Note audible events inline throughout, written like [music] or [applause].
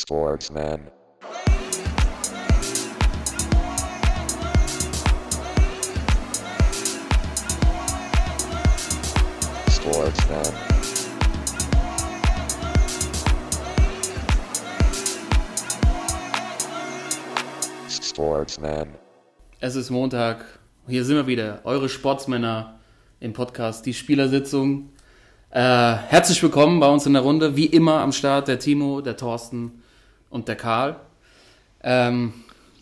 Sportsman. Sportsman. Sportsman. Es ist Montag. Hier sind wir wieder, eure Sportsmänner im Podcast, die Spielersitzung. Äh, herzlich willkommen bei uns in der Runde. Wie immer am Start der Timo, der Thorsten und der Karl. Ähm,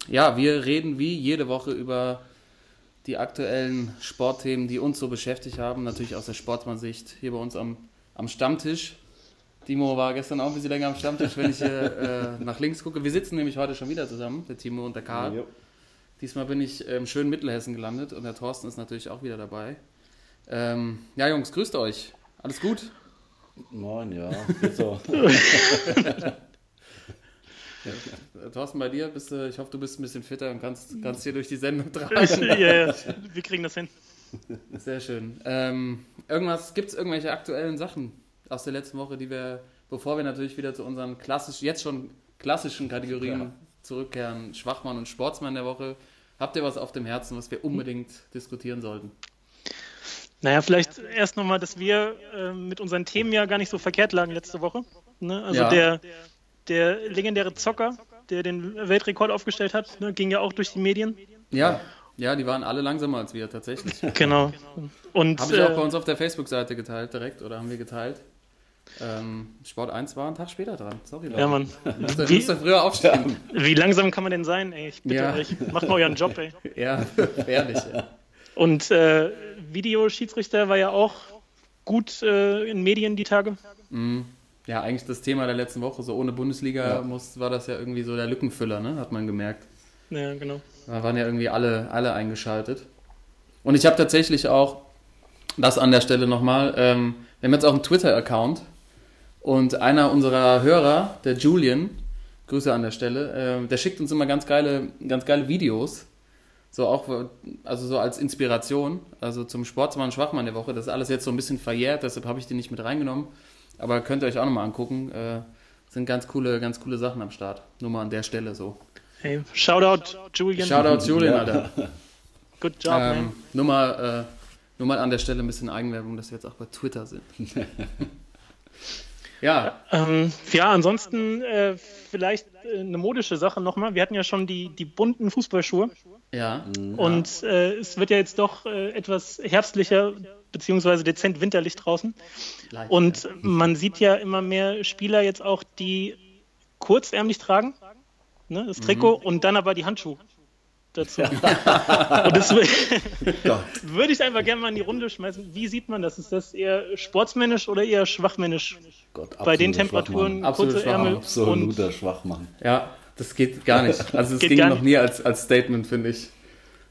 ja, wir reden wie jede Woche über die aktuellen Sportthemen, die uns so beschäftigt haben. Natürlich aus der Sportsmann-Sicht hier bei uns am, am Stammtisch. Timo war gestern auch ein bisschen länger am Stammtisch, wenn ich hier [laughs] äh, nach links gucke. Wir sitzen nämlich heute schon wieder zusammen, der Timo und der Karl. Jo. Diesmal bin ich im schönen Mittelhessen gelandet und der Thorsten ist natürlich auch wieder dabei. Ähm, ja, Jungs, grüßt euch. Alles gut? Moin, ja. Geht so. [laughs] Thorsten, bei dir bist du, ich hoffe, du bist ein bisschen fitter und kannst, kannst hier durch die Sendung [laughs] ja, tragen. ja, wir kriegen das hin. [laughs] Sehr schön. Ähm, irgendwas, gibt es irgendwelche aktuellen Sachen aus der letzten Woche, die wir, bevor wir natürlich wieder zu unseren klassisch, jetzt schon klassischen Kategorien Ja. zurückkehren, Schwachmann und Sportsmann der Woche, habt ihr was auf dem Herzen, was wir unbedingt diskutieren sollten? Naja, vielleicht erst nochmal, dass wir äh, mit unseren Themen ja gar nicht so verkehrt lagen letzte Woche. Ne? Also Ja. der, der legendäre Zocker, der den Weltrekord aufgestellt hat, ne, ging ja auch durch die Medien. Ja, ja, die waren alle langsamer als wir tatsächlich. [laughs] Genau. Und Habe ich auch äh, bei uns auf der Facebook-Seite geteilt direkt oder haben wir geteilt. Ähm, Sport 1 war einen Tag später dran. Sorry, Leute. ja, Mann. [laughs] Müsst ihr, Wie- müsst früher aufstehen. Wie langsam kann man denn sein, ey? Ich bitte Ja. euch, macht mal euren Job, ey. [laughs] Ja, ehrlich. Ja. Und äh, Videoschiedsrichter war ja auch gut äh, in Medien die Tage. Ja, eigentlich das Thema der letzten Woche. So ohne Bundesliga Ja. muss, war das ja irgendwie so der Lückenfüller, ne? hat man gemerkt. Ja, genau. Da waren ja irgendwie alle, alle eingeschaltet. Und ich habe tatsächlich auch, das an der Stelle nochmal, ähm, wir haben jetzt auch einen Twitter-Account und einer unserer Hörer, der Julian, Grüße an der Stelle, ähm, der schickt uns immer ganz geile, ganz geile Videos. So auch, also so als Inspiration, also zum Sportsmann Schwachmann der Woche. Das ist alles jetzt so ein bisschen verjährt, deshalb habe ich die nicht mit reingenommen. Aber könnt ihr euch auch nochmal angucken. Äh, sind ganz coole, ganz coole Sachen am Start. Nur mal an der Stelle so. Hey, Shoutout, Julian. Shoutout Julian, Ja. Alter. [laughs] Good job, Ähm, man. nur, mal, äh, nur mal an der Stelle ein bisschen Eigenwerbung, dass wir jetzt auch bei Twitter sind. [laughs] ja, Ähm, ja, ansonsten äh, vielleicht äh, eine modische Sache nochmal. Wir hatten ja schon die, die bunten Fußballschuhe ja. und äh, es wird ja jetzt doch äh, etwas herbstlicher beziehungsweise dezent winterlich draußen. Leicht, Und man sieht ja immer mehr Spieler jetzt auch, die kurzärmlich tragen, ne, das Trikot und dann aber die Handschuhe dazu. und das [laughs] würde ich einfach gerne mal in die Runde schmeißen. Wie sieht man das? Ist das eher sportsmännisch oder eher schwachmännisch? Gott, Bei den Temperaturen kurze. Ärmel und Absoluter Schwachmann. ja, das geht gar nicht. [laughs] Also es ging noch nie als, als Statement, finde ich.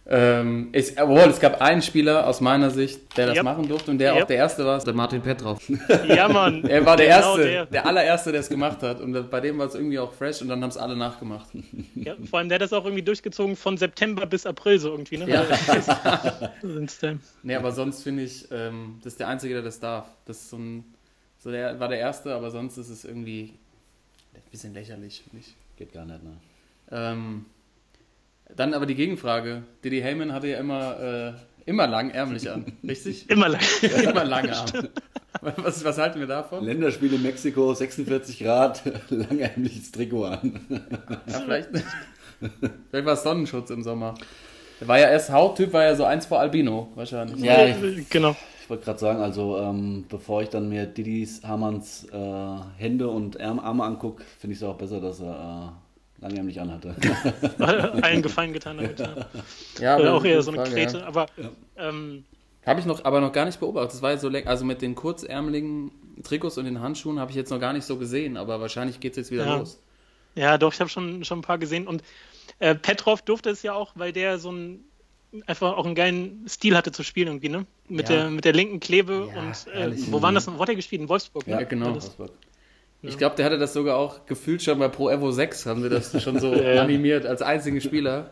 Ähm, ich. Obwohl, es gab einen Spieler aus meiner Sicht, der das Yep. machen durfte und der auch Yep. der Erste war, der Martin Petrov. Ja, Mann. [laughs] Er war der Genau Erste, der. der. allererste, der es gemacht hat. Und bei dem war es irgendwie auch fresh und dann haben es alle nachgemacht. Ja, vor allem, der hat das auch irgendwie durchgezogen von September bis April so irgendwie. Ne? Ja. Äh, [laughs] Nee, aber sonst finde ich, ähm, das ist der Einzige, der das darf. Das ist so ein, so der war der Erste, aber sonst ist es irgendwie ein bisschen lächerlich, finde ich. Geht gar nicht, ne? Ähm, dann aber die Gegenfrage. Didi Heyman hatte ja immer, äh, immer langärmlich an, [laughs] richtig? immer lang. [laughs] immer lange Arme. Was, was halten wir davon? Länderspiel in Mexiko, 46 Grad, [laughs] langärmliches Trikot an. Ja, vielleicht, vielleicht war es Sonnenschutz im Sommer. Der war ja erst Hauttyp, war ja so eins vor Albino, wahrscheinlich. Ja, ich, genau. Ich wollte gerade sagen, also ähm, bevor ich dann mir Didis Hamanns äh, Hände und Arme, angucke, finde ich es auch besser, dass er äh, langärmlich anhatte. [laughs] Allen Gefallen getan damit. Ja. Ja, Oder aber auch eher so eine Frage, Krete. Ja. Aber ähm, Habe ich noch, aber noch gar nicht beobachtet. Das war ja so also mit den kurzärmeligen Trikots und den Handschuhen habe ich jetzt noch gar nicht so gesehen, aber wahrscheinlich geht es jetzt wieder Ja. los. ja, doch, ich habe schon, schon ein paar gesehen. Und äh, Petrov durfte es ja auch, weil der so ein einfach auch einen geilen Stil hatte zu spielen irgendwie, ne? Mit, Ja. der, mit der linken Klebe Ja, und äh, wo waren das? Wo hat er gespielt? In Wolfsburg, Ja, ne? genau. War- Ich glaube, der hatte das sogar auch gefühlt schon bei Pro Evo 6, haben sie das schon so [laughs] Ja. animiert als einzigen Spieler.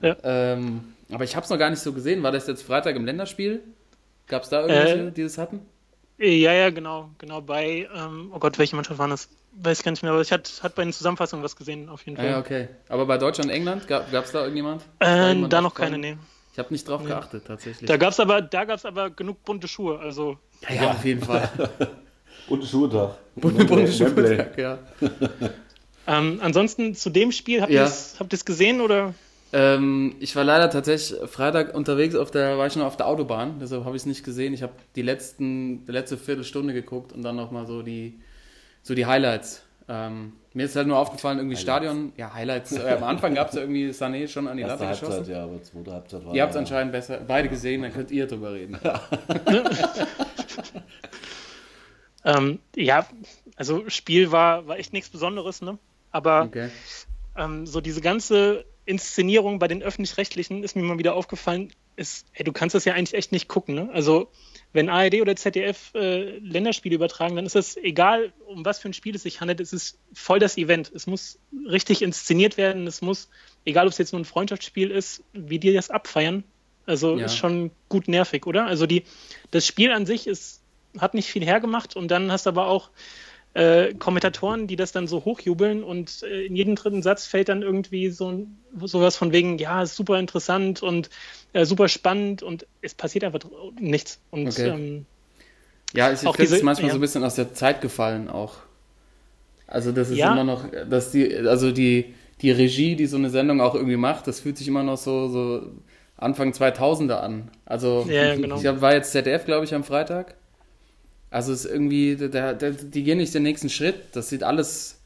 Ja. Ähm, aber ich habe es noch gar nicht so gesehen. War das jetzt Freitag im Länderspiel? Gab es da irgendwelche, Äh, die das hatten? Ja, ja, genau, genau. Bei, ähm, oh Gott, welche Mannschaft waren das? weiß gar nicht mehr, aber ich hatte hat bei den Zusammenfassungen was gesehen, auf jeden Ah, Fall. ja, okay. Aber bei Deutschland, England, gab es da irgendjemand? Ist da noch keine, nee. Ich habe nicht drauf geachtet, tatsächlich. Da gab es aber, da gab's aber genug bunte Schuhe. Also, ja, ja, auf jeden Fall. [laughs] Und Schuhetag. Bunte, bunte. Schuhe, ja. [laughs] ähm, ansonsten zu dem Spiel, habt Ja. ihr es habt ihr's gesehen oder? Ähm, ich war leider tatsächlich Freitag unterwegs, auf der, war ich noch auf der Autobahn, deshalb habe ich es nicht gesehen. Ich habe die letzten, die letzte Viertelstunde geguckt und dann nochmal so die, so die Highlights. Ähm, mir ist halt nur aufgefallen, irgendwie Stadion, ja, Highlights. Äh, am Anfang gab es ja irgendwie Sané schon an die Erste Latte Halbzeit, geschossen. ja, aber zweite Halbzeit war. Ihr habt es ja- anscheinend besser beide gesehen, dann könnt ihr drüber reden. [laughs] Ähm, ja, also Spiel war, war echt nichts Besonderes, ne? Aber Okay. ähm, so diese ganze Inszenierung bei den öffentlich-rechtlichen ist mir mal wieder aufgefallen, ist, ey, du kannst das ja eigentlich echt nicht gucken, ne? Also wenn ARD oder ZDF äh, Länderspiele übertragen, dann ist es egal, um was für ein Spiel es sich handelt, es ist voll das Event. Es muss richtig inszeniert werden, es muss, egal ob es jetzt nur ein Freundschaftsspiel ist, wie die das abfeiern. Also Ja. ist schon gut nervig, oder? Also die, das Spiel an sich ist, hat nicht viel hergemacht und dann hast du aber auch äh, Kommentatoren, die das dann so hochjubeln und äh, in jedem dritten Satz fällt dann irgendwie so sowas von wegen, ja, ist super interessant und äh, super spannend und es passiert einfach nichts. Und Okay. ähm, Ja, ich Auch finde es manchmal ja. so ein bisschen aus der Zeit gefallen auch. Also das ist Ja. immer noch, dass die, also die, die Regie, die so eine Sendung auch irgendwie macht, das fühlt sich immer noch so, so Anfang 2000er an. Also Ja, genau. [laughs] ich hab, war jetzt ZDF, glaube ich, am Freitag. Also es ist irgendwie, der, der, die gehen nicht den nächsten Schritt. Das sieht alles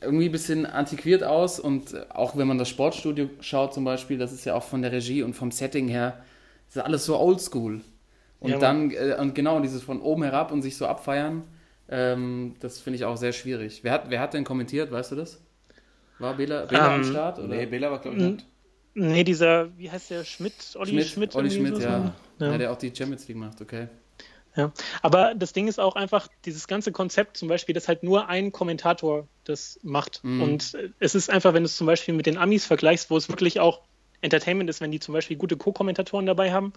irgendwie ein bisschen antiquiert aus und auch wenn man das Sportstudio schaut zum Beispiel, das ist ja auch von der Regie und vom Setting her, das ist alles so oldschool. Und Ja, dann, äh, und genau, dieses von oben herab und sich so abfeiern, ähm, das finde ich auch sehr schwierig. Wer hat, wer hat denn kommentiert, weißt du das? War Bela, Bela am Ähm, Start? Oder? Nee, Bela war, glaube ich, nicht. nee, dieser, wie heißt der, Schmidt, Olli Schmidt, Schmidt? Olli Schmidt, so? ja. Ja. ja. Der auch die Champions League macht, okay. Ja, aber das Ding ist auch einfach, dieses ganze Konzept zum Beispiel, dass halt nur ein Kommentator das macht. Mhm. Und es ist einfach, wenn du es zum Beispiel mit den Amis vergleichst, wo es wirklich auch Entertainment ist, wenn die zum Beispiel gute Co-Kommentatoren dabei haben,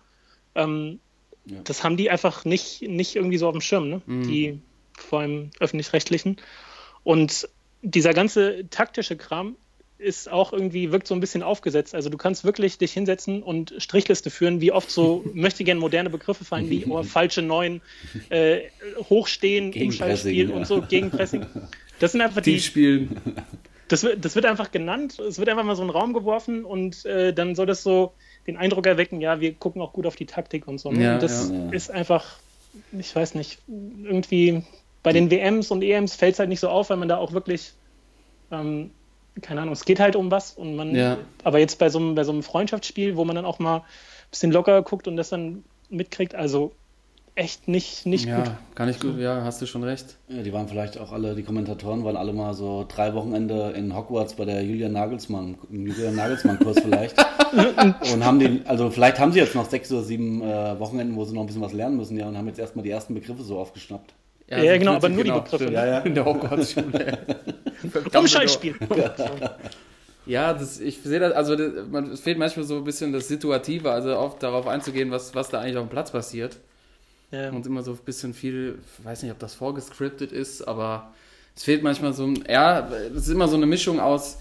ähm, Ja. das haben die einfach nicht, nicht irgendwie so auf dem Schirm, ne? Mhm. Die vor allem öffentlich-rechtlichen. Und dieser ganze taktische Kram ist auch irgendwie, wirkt so ein bisschen aufgesetzt. Also du kannst wirklich dich hinsetzen und Strichliste führen, wie oft so [laughs] möchte gern moderne Begriffe fallen, wie oh, falsche Neun, äh, Hochstehen, Umschaltspiel ja. und so, Gegenpressing. Das sind einfach die, Die spielen. das wird, das wird einfach genannt, es wird einfach mal so in den Raum geworfen und äh, dann soll das so den Eindruck erwecken, ja, wir gucken auch gut auf die Taktik und so. Ne? Ja, Und das ja. ist einfach, ich weiß nicht, irgendwie bei den WMs und EMs fällt es halt nicht so auf, weil man da auch wirklich, ähm, keine Ahnung, es geht halt um was und man, Ja. aber jetzt bei so, einem, bei so einem Freundschaftsspiel, wo man dann auch mal ein bisschen locker guckt und das dann mitkriegt, also echt nicht, nicht gut. Ja, kann ich gut, ja, hast du schon recht. Ja, die waren vielleicht auch alle, die Kommentatoren waren alle mal so drei Wochenende in Hogwarts bei der Julian Nagelsmann, im Julian Nagelsmann-Kurs vielleicht. [laughs] und haben die, also vielleicht haben sie jetzt noch sechs oder sieben äh, Wochenenden, wo sie noch ein bisschen was lernen müssen, ja, und haben jetzt erstmal die ersten Begriffe so aufgeschnappt. Ja, so genau, aber nur die Begriffe? Ja, ja. In der Hogwarts-Schule. [laughs] Umschaltspiel. [laughs] Ja, das, ich sehe das, also das, man, es fehlt manchmal so ein bisschen das Situative, also auf, darauf einzugehen, was, was da eigentlich auf dem Platz passiert. Ja. Und immer so ein bisschen viel, ich weiß nicht, ob das vorgescriptet ist, aber es fehlt manchmal so ein, ja, es ist immer so eine Mischung aus,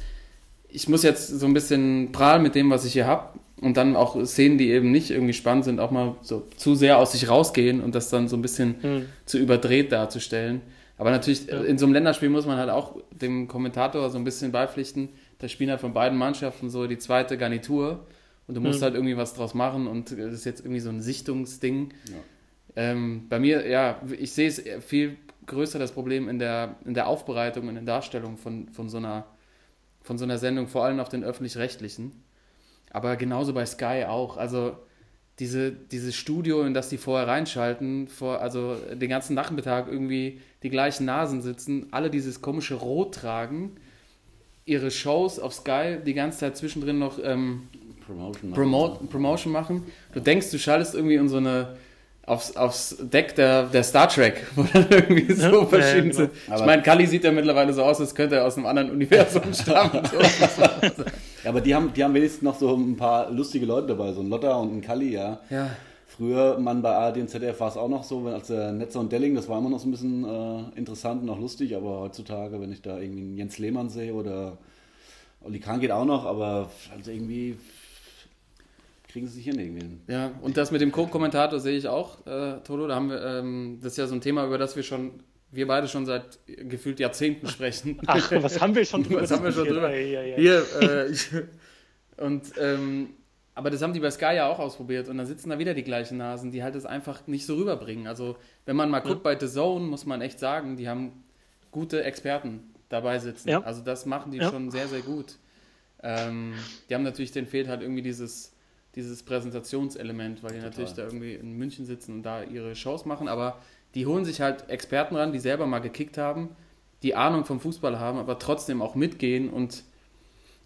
ich muss jetzt so ein bisschen prahlen mit dem, was ich hier habe und dann auch Szenen, die eben nicht irgendwie spannend sind, auch mal so zu sehr aus sich rausgehen und das dann so ein bisschen Hm. zu überdreht darzustellen. Aber natürlich, Ja. in so einem Länderspiel muss man halt auch dem Kommentator so ein bisschen beipflichten, da spielen halt von beiden Mannschaften so die zweite Garnitur und du musst Mhm. halt irgendwie was draus machen und das ist jetzt irgendwie so ein Sichtungsding. Ja. Ähm, bei mir, ja, ich sehe es viel größer das Problem in der, in der Aufbereitung und in der Darstellung von, von, so einer, von so einer Sendung, vor allem auf den öffentlich-rechtlichen. Aber genauso bei Sky auch. Also diese, dieses Studio, in das die vorher reinschalten, vor, also den ganzen Nachmittag irgendwie die gleichen Nasen sitzen, alle dieses komische Rot tragen, ihre Shows auf Sky die ganze Zeit zwischendrin noch ähm, Promotion. Promote, Promotion machen. Du denkst, du schaltest irgendwie in so eine aufs, aufs Deck der, der Star Trek, wo dann irgendwie so Ja, verschieden ja, sind. genau. Ich meine, Kali sieht ja mittlerweile so aus, als könnte er aus einem anderen Universum [laughs] stammen. So. Ja, aber die haben, die haben wenigstens noch so ein paar lustige Leute dabei, so ein Lotta und ein Kalli, ja. ja. Früher, man bei ARD und ZDF war es auch noch so, wenn als der Netzer und Delling, das war immer noch so ein bisschen äh, interessant und auch lustig, aber heutzutage, wenn ich da irgendwie einen Jens Lehmann sehe oder Olli Kahn geht auch noch, aber also irgendwie kriegen sie sich hin irgendwie. hin. Ja, und das mit dem Co-Kommentator sehe ich auch, äh, Toto. Da haben wir, ähm, das ist ja so ein Thema, über das wir schon, wir beide schon seit gefühlt Jahrzehnten sprechen. [laughs] Ach, was haben wir schon drüber [laughs] Was haben wir schon drüber? Ei, ei, ei. Hier, äh, [laughs] ich, und, ähm, aber das haben die bei Sky ja auch ausprobiert und da sitzen da wieder die gleichen Nasen, die halt das einfach nicht so rüberbringen. Also, wenn man mal guckt bei The Zone, muss man echt sagen, die haben gute Experten dabei sitzen. Ja. Also, das machen die Ja. schon sehr, sehr gut. Ähm, die haben natürlich, denen fehlt halt irgendwie dieses, dieses Präsentationselement, weil die natürlich da irgendwie in München sitzen und da ihre Shows machen, aber die holen sich halt Experten ran, die selber mal gekickt haben, die Ahnung vom Fußball haben, aber trotzdem auch mitgehen und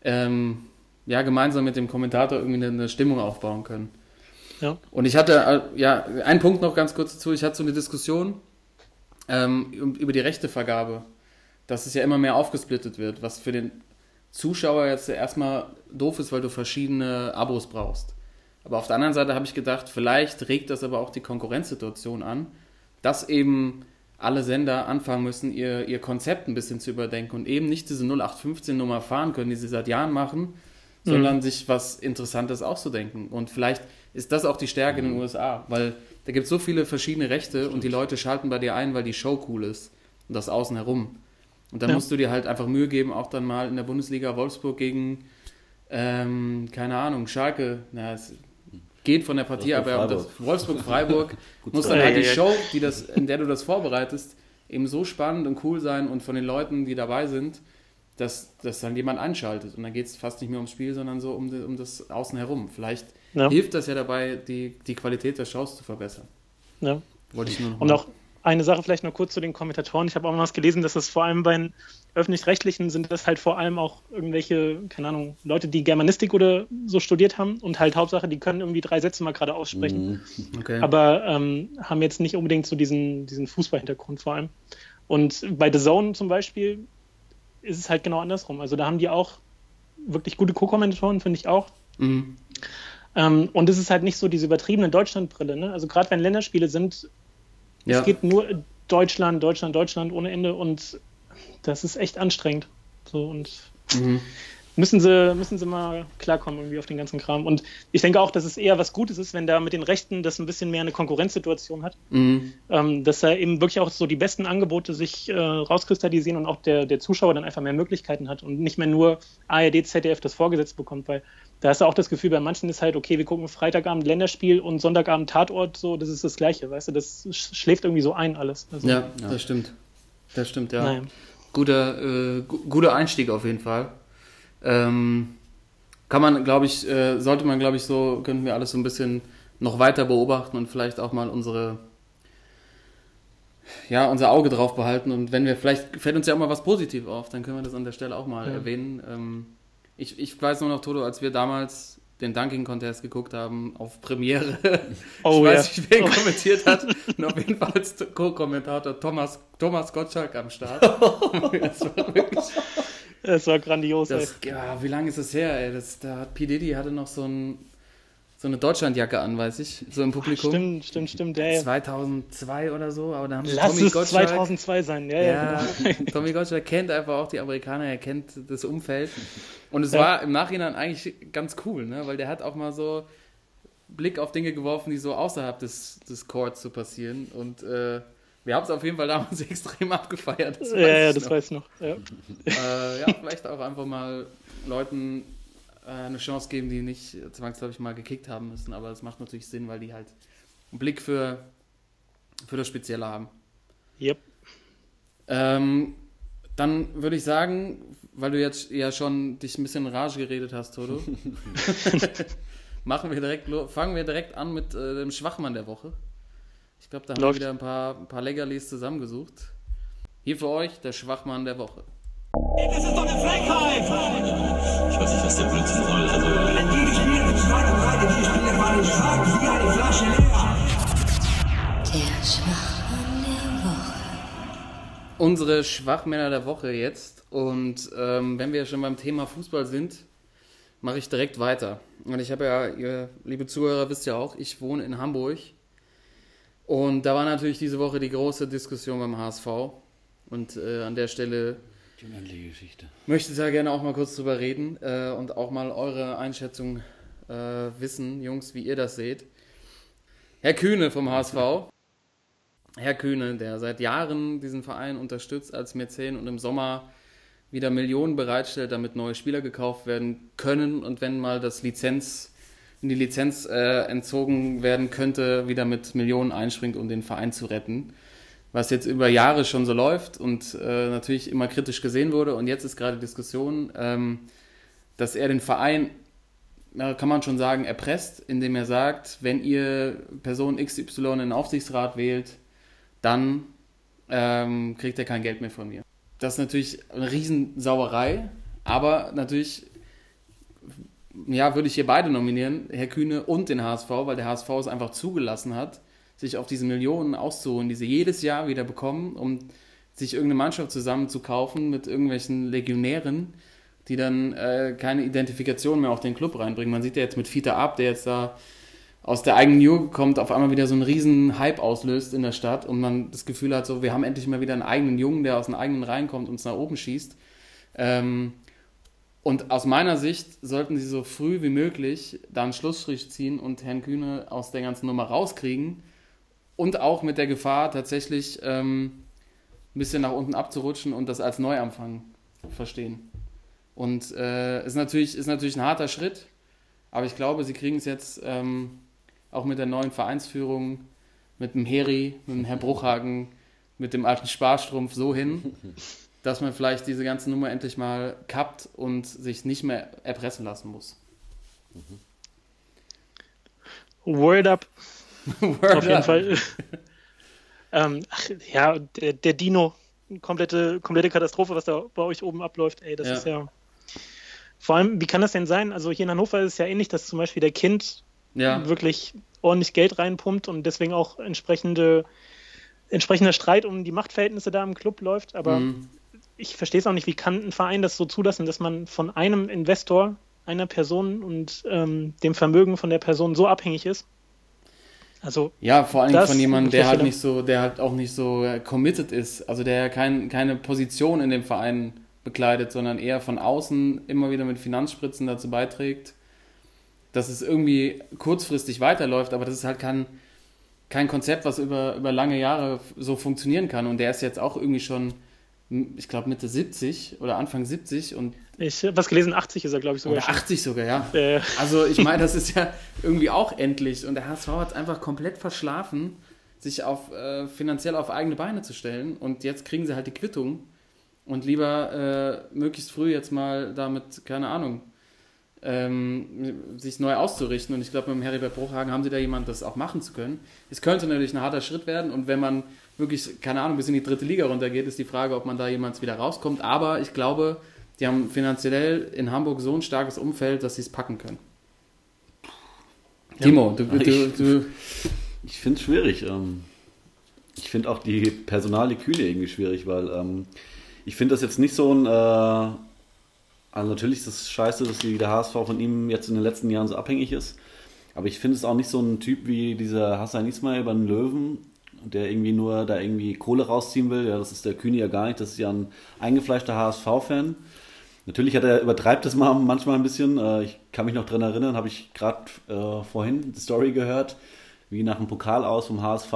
ähm, ja, gemeinsam mit dem Kommentator irgendwie eine, Stimmung aufbauen können. Ja. Und ich hatte, äh, ja, einen Punkt noch ganz kurz dazu. Ich hatte so eine Diskussion ähm, über die Rechtevergabe, dass es ja immer mehr aufgesplittet wird, was für den Zuschauer jetzt erstmal doof ist, weil du verschiedene Abos brauchst. Aber auf der anderen Seite habe ich gedacht, vielleicht regt das aber auch die Konkurrenzsituation an, dass eben alle Sender anfangen müssen, ihr, ihr Konzept ein bisschen zu überdenken und eben nicht diese 0815-Nummer fahren können, die sie seit Jahren machen, sondern sich was Interessantes auszudenken. Und vielleicht ist das auch die Stärke in den USA, weil da gibt es so viele verschiedene Rechte und die Leute schalten bei dir ein, weil die Show cool ist und das außen herum. Und dann Ja. musst du dir halt einfach Mühe geben, auch dann mal in der Bundesliga Wolfsburg gegen, ähm, keine Ahnung, Schalke, na, es geht von der Partie, aber um das Wolfsburg-Freiburg. [laughs] Muss dann halt Ja, die. Show, die das, in der du das vorbereitest, eben so spannend und cool sein und von den Leuten, die dabei sind, dass, dass dann jemand einschaltet. Und dann geht es fast nicht mehr ums Spiel, sondern so um, um das Außen herum. Vielleicht Ja. hilft das ja dabei, die, die Qualität der Shows zu verbessern. Ja. Wollte ich nur noch Und auch eine Sache vielleicht noch kurz zu den Kommentatoren. Ich habe auch mal was gelesen, dass es vor allem bei den öffentlich-rechtlichen sind das halt vor allem auch irgendwelche, keine Ahnung, Leute, die Germanistik oder so studiert haben und halt Hauptsache, die können irgendwie drei Sätze mal gerade aussprechen, okay. aber ähm, haben jetzt nicht unbedingt so diesen, diesen Fußballhintergrund vor allem. Und bei The Zone zum Beispiel ist es halt genau andersrum. Also da haben die auch wirklich gute Co-Kommentatoren, finde ich auch. mhm. Ähm, und es ist halt nicht so diese übertriebene Deutschlandbrille. Ne? Also gerade wenn Länderspiele sind, ja. es geht nur Deutschland, Deutschland, Deutschland ohne Ende und das ist echt anstrengend. So und mhm. müssen sie, müssen sie mal klarkommen irgendwie auf den ganzen Kram. Und ich denke auch, dass es eher was Gutes ist, wenn da mit den Rechten das ein bisschen mehr eine Konkurrenzsituation hat. Mhm. Ähm, dass da eben wirklich auch so die besten Angebote sich äh, rauskristallisieren und auch der, der Zuschauer dann einfach mehr Möglichkeiten hat und nicht mehr nur ARD, ZDF das vorgesetzt bekommt, weil da hast du auch das Gefühl, bei manchen ist halt, okay, wir gucken Freitagabend Länderspiel und Sonntagabend Tatort, so, das ist das Gleiche, weißt du, das sch- schläft irgendwie so ein alles. Also, ja, das stimmt. Das stimmt, ja. Naja. Guter, äh, gu guter Einstieg auf jeden Fall. Ähm, kann man, glaube ich, äh, sollte man, glaube ich, so, könnten wir alles so ein bisschen noch weiter beobachten und vielleicht auch mal unsere, ja, unser Auge drauf behalten. Und wenn wir, vielleicht fällt uns ja auch mal was positiv auf, dann können wir das an der Stelle auch mal Ja. erwähnen. Ähm, ich, ich weiß nur noch, Toto, als wir damals den Dunking Contest geguckt haben auf Premiere. [laughs] Oh, ich weiß ja. nicht, wer ihn kommentiert hat. [laughs] Und auf jeden Fall als Co-Kommentator Thomas, Thomas Gottschalk am Start. [laughs] das war wirklich. Es war grandios. Das, ja, wie lange ist das her, ey? Das, da hat P. Diddy hatte noch so, ein, so eine Deutschlandjacke an, weiß ich, so im Publikum. Stimmt, stimmt, stimmt. Ja, ja. 2002 oder so, aber da haben sie Lass Tommy es Gottschalk. 2002 sein. Ja, ja. Ja, genau. [laughs] Tommy Gottschalk kennt einfach auch die Amerikaner, er kennt das Umfeld. Und es Ja. war im Nachhinein eigentlich ganz cool, ne? weil der hat auch mal so Blick auf Dinge geworfen, die so außerhalb des, des Courts so passieren. Und äh, wir haben es auf jeden Fall damals [laughs] extrem abgefeiert. Das ja, ja, das noch. weiß ich noch. Ja. äh, ja, vielleicht auch einfach mal Leuten eine Chance geben, die nicht zwangsläufig mal gekickt haben müssen. Aber es macht natürlich Sinn, weil die halt einen Blick für, für das Spezielle haben. Yep. Ähm, dann würde ich sagen, weil du jetzt ja schon dich ein bisschen in Rage geredet hast, Toto, [laughs] [laughs] machen wir direkt, fangen wir direkt an mit äh, dem Schwachmann der Woche. Ich glaube, da haben Läuft. wir wieder ein paar, ein paar Leckerlis zusammengesucht. Hier für euch der Schwachmann der Woche. Das ist doch eine Frechheit! Ich weiß nicht, was der Blödsinn soll. Also, Wenn die gespielt mit zwei und drei, die Spiele waren stark wie eine Flasche leer. Der Schwachmann der Woche. Unsere Schwachmänner der Woche jetzt. Und ähm, wenn wir schon beim Thema Fußball sind, mache ich direkt weiter. Und ich habe ja, ihr liebe Zuhörer wisst ja auch, ich wohne in Hamburg. Und da war natürlich diese Woche die große Diskussion beim HSV. Und äh, an der Stelle Die Geschichte. möchte da gerne auch mal kurz drüber reden äh, und auch mal eure Einschätzung äh, wissen, Jungs, wie ihr das seht. Herr Kühne vom HSV. Herr Kühne, der seit Jahren diesen Verein unterstützt als Mäzen und im Sommer wieder Millionen bereitstellt, damit neue Spieler gekauft werden können und wenn mal das Lizenz, die Lizenz äh, entzogen werden könnte, wieder mit Millionen einspringt, um den Verein zu retten. Was jetzt über Jahre schon so läuft und äh, natürlich immer kritisch gesehen wurde. Und jetzt ist gerade Diskussion, ähm, dass er den Verein, ja, kann man schon sagen, erpresst, indem er sagt, wenn ihr Person XY in den Aufsichtsrat wählt, dann ähm, kriegt er kein Geld mehr von mir. Das ist natürlich eine Riesensauerei, aber natürlich, ja, würde ich hier beide nominieren, Herr Kühne und den HSV, weil der HSV es einfach zugelassen hat, sich auf diese Millionen auszuholen, die sie jedes Jahr wieder bekommen, um sich irgendeine Mannschaft zusammenzukaufen mit irgendwelchen Legionären, die dann äh, keine Identifikation mehr auf den Club reinbringen. Man sieht ja jetzt mit Fiete Ab, der jetzt da aus der eigenen Jugend kommt, auf einmal wieder so einen riesen Hype auslöst in der Stadt und man das Gefühl hat, so, wir haben endlich mal wieder einen eigenen Jungen, der aus den eigenen Reihen kommt und uns nach oben schießt. Ähm, und aus meiner Sicht sollten sie so früh wie möglich da einen Schlussstrich ziehen und Herrn Kühne aus der ganzen Nummer rauskriegen und auch mit der Gefahr tatsächlich ähm, ein bisschen nach unten abzurutschen und das als Neuanfang verstehen. Und äh, ist, natürlich, ist natürlich ein harter Schritt, aber ich glaube, sie kriegen es jetzt ähm, auch mit der neuen Vereinsführung, mit dem Heri, mit dem Herr Bruchhagen, mit dem alten Sparstrumpf so hin, [laughs] dass man vielleicht diese ganze Nummer endlich mal kappt und sich nicht mehr erpressen lassen muss. Word up, Word [laughs] auf jeden up. Fall. ähm, ach, ja, der, der Dino, komplette, komplette Katastrophe, was da bei euch oben abläuft. Ey, das Ja. ist ja. Vor allem, wie kann das denn sein? Also hier in Hannover ist es ja ähnlich, dass zum Beispiel der Kind Ja, wirklich ordentlich Geld reinpumpt und deswegen auch entsprechende, entsprechender Streit um die Machtverhältnisse da im Club läuft. Aber Mhm. ich verstehe es auch nicht, wie kann ein Verein das so zulassen, dass man von einem Investor, einer Person und ähm, dem Vermögen von der Person so abhängig ist. Also, Ja, vor allem von jemandem, der halt ja- nicht so, der halt auch nicht so äh, committed ist, also der kein, keine Position in dem Verein bekleidet, sondern eher von außen immer wieder mit Finanzspritzen dazu beiträgt, dass es irgendwie kurzfristig weiterläuft, aber das ist halt kein, kein Konzept, was über, über lange Jahre so funktionieren kann. Und der ist jetzt auch irgendwie schon, ich glaube, Mitte 70 oder Anfang 70 und ich habe was gelesen, 80 ist er, glaube ich, sogar oder schon. 80 sogar, ja. Äh, Also ich [laughs] meine, das ist ja irgendwie auch endlich. Und der HSV hat es einfach komplett verschlafen, sich auf, äh, finanziell auf eigene Beine zu stellen. Und jetzt kriegen sie halt die Quittung. Und lieber äh, möglichst früh jetzt mal damit, keine Ahnung, ähm, sich neu auszurichten. Und ich glaube, mit dem Heribert Bruchhagen haben sie da jemanden, das auch machen zu können. Es könnte natürlich ein harter Schritt werden. Und wenn man wirklich, keine Ahnung, bis in die dritte Liga runtergeht, ist die Frage, ob man da jemals wieder rauskommt. Aber ich glaube, die haben finanziell in Hamburg so ein starkes Umfeld, dass sie es packen können. Timo, du, du, Ich- du, Ich finde es schwierig. Ähm, ich finde auch die Personaleküle irgendwie schwierig, weil ähm, ich finde das jetzt nicht so ein. Äh, also natürlich ist es scheiße, dass die, der HSV von ihm jetzt in den letzten Jahren so abhängig ist. Aber ich finde es auch nicht so ein Typ wie dieser Hassan Ismail bei den Löwen, der irgendwie nur da irgendwie Kohle rausziehen will. Ja, das ist der Kühne ja gar nicht. Das ist ja ein eingefleischter HSV-Fan. Natürlich hat er übertreibt es mal manchmal ein bisschen. Äh, Ich kann mich noch dran erinnern, habe ich gerade äh, vorhin die Story gehört, wie nach dem Pokal aus vom HSV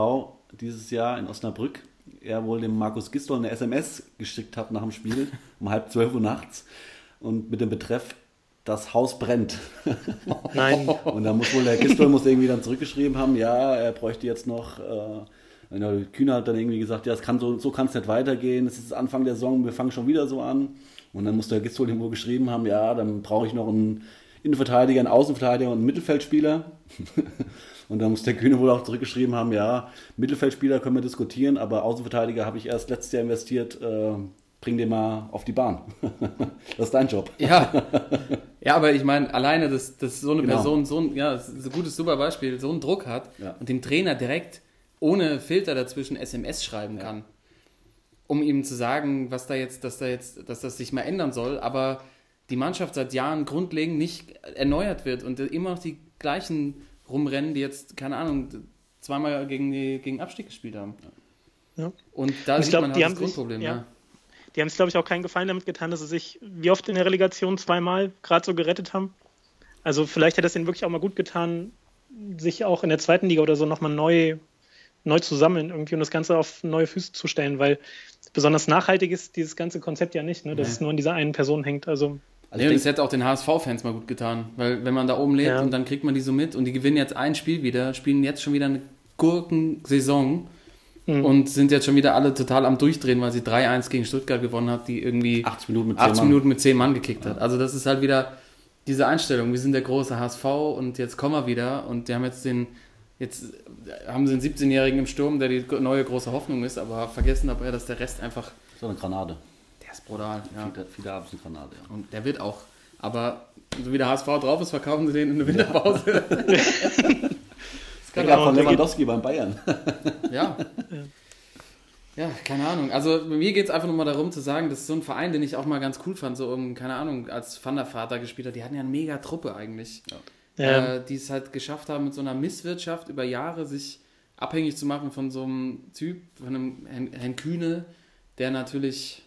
dieses Jahr in Osnabrück er wohl dem Markus Gistol eine SMS geschickt hat nach dem Spiel [laughs] um halb zwölf Uhr nachts und mit dem Betreff das Haus brennt. nein, Und da muss wohl der Gistol muss irgendwie dann zurückgeschrieben haben, ja, er bräuchte jetzt noch. Äh, der Kühner hat dann irgendwie gesagt, ja, es kann so, so kann es nicht weitergehen. Es ist Anfang der Saison, wir fangen schon wieder so an. Und dann muss der Gistol irgendwo geschrieben haben, ja, dann brauche ich noch einen Innenverteidiger, einen Außenverteidiger und einen Mittelfeldspieler. [laughs] und dann muss der Kühne wohl auch zurückgeschrieben haben, ja, Mittelfeldspieler können wir diskutieren, aber Außenverteidiger habe ich erst letztes Jahr investiert. Äh, bring den mal auf die Bahn. [laughs] das ist dein Job. ja. ja, aber ich meine, alleine, dass, dass so eine Genau. Person so ein, ja, das ist ein gutes, super Beispiel, so einen Druck hat Ja. und dem Trainer direkt ohne Filter dazwischen SMS schreiben kann, um ihm zu sagen, was da jetzt, dass da jetzt, dass das sich mal ändern soll, aber die Mannschaft seit Jahren grundlegend nicht erneuert wird und immer noch die gleichen rumrennen, die jetzt, keine Ahnung, zweimal gegen, die, gegen Abstieg gespielt haben. Ja. Und da Ich sieht glaub, man halt das sich- Grundproblem. ja. Ja. Die haben es, glaube ich, auch keinen Gefallen damit getan, dass sie sich wie oft in der Relegation zweimal gerade so gerettet haben. Also vielleicht hätte es ihnen wirklich auch mal gut getan, sich auch in der zweiten Liga oder so nochmal neu, neu zu sammeln irgendwie und das Ganze auf neue Füße zu stellen, weil besonders nachhaltig ist dieses ganze Konzept ja nicht, ne, dass es nur an dieser einen Person hängt. Also Also Nee, das hätte auch den HSV-Fans mal gut getan, weil wenn man da oben lebt Ja. und dann kriegt man die so mit und die gewinnen jetzt ein Spiel wieder, spielen jetzt schon wieder eine Gurkensaison Mhm. und sind jetzt schon wieder alle total am Durchdrehen, weil sie 3-1 gegen Stuttgart gewonnen hat, die irgendwie 80 Minuten mit 10 80 Mann. Minuten mit 10 Mann gekickt hat. Also das ist halt wieder diese Einstellung, wir sind der große HSV und jetzt kommen wir wieder und die haben jetzt den, jetzt haben sie einen 17-Jährigen im Sturm, der die neue große Hoffnung ist, aber vergessen dabei, dass der Rest einfach, So eine Granate. der ist brutal. Ja. Viele, Abends eine Granate, ja. Und der wird auch. Aber so wie der HSV drauf ist, verkaufen sie den in der Winterpause. das kann Ja, [laughs] auch. von der Lewandowski beim Bayern. Ja. [laughs] Ja, keine Ahnung. Also mir geht es einfach nur mal darum zu sagen, das ist so ein Verein, den ich auch mal ganz cool fand, so um, keine Ahnung, als Van der Vater gespielt hat. Die hatten ja eine mega Truppe eigentlich. Ja. Äh, die es halt geschafft haben, mit so einer Misswirtschaft über Jahre sich abhängig zu machen von so einem Typ, von einem Herrn, Herrn Kühne, der natürlich,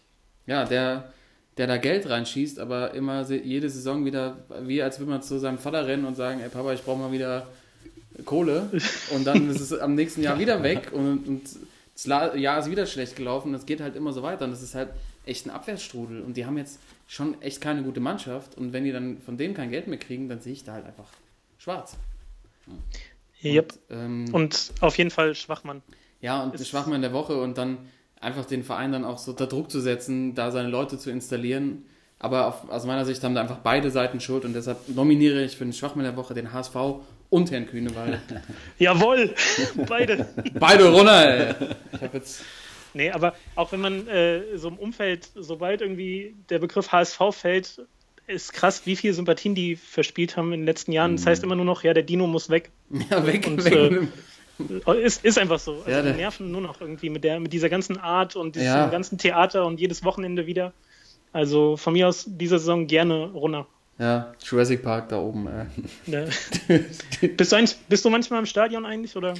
ja, der, der da Geld reinschießt, aber immer jede Saison wieder, wie als würde man zu seinem Vater rennen und sagen, ey Papa, ich brauche mal wieder Kohle. Und dann ist es am nächsten Jahr wieder weg und, und das Jahr ist wieder schlecht gelaufen. Das geht halt immer so weiter und das ist halt echt ein Abwärtsstrudel. Und die haben jetzt schon echt keine gute Mannschaft. Und wenn die dann von dem kein Geld mehr kriegen, dann sehe ich da halt einfach schwarz. Yep. Und, ähm, Und auf jeden Fall Schwachmann. ja, und ist- Schwachmann in der Woche und dann einfach den Verein dann auch so unter Druck zu setzen, da seine Leute zu installieren. Aber auf, aus meiner Sicht haben da einfach beide Seiten Schuld und deshalb nominiere ich für den Schwachmann der Woche den HSV und Herrn Kühne, weil [laughs] Jawohl! Beide. beide runter, ey. Ich habe jetzt Nee, aber auch wenn man äh, so im Umfeld, sobald irgendwie der Begriff HSV fällt, ist krass, wie viele Sympathien die verspielt haben in den letzten Jahren. Das heißt immer nur noch, ja, der Dino muss weg. ja, weg, Und, weg. äh, Ist, ist einfach so. Also Ja, die nerven nur noch irgendwie mit, der, mit dieser ganzen Art und diesem Ja. ganzen Theater und jedes Wochenende wieder. Also von mir aus diese Saison gerne runter. Ja, Jurassic Park da oben, ey. Ne? [laughs] bist, du bist du manchmal im Stadion eigentlich? Oder?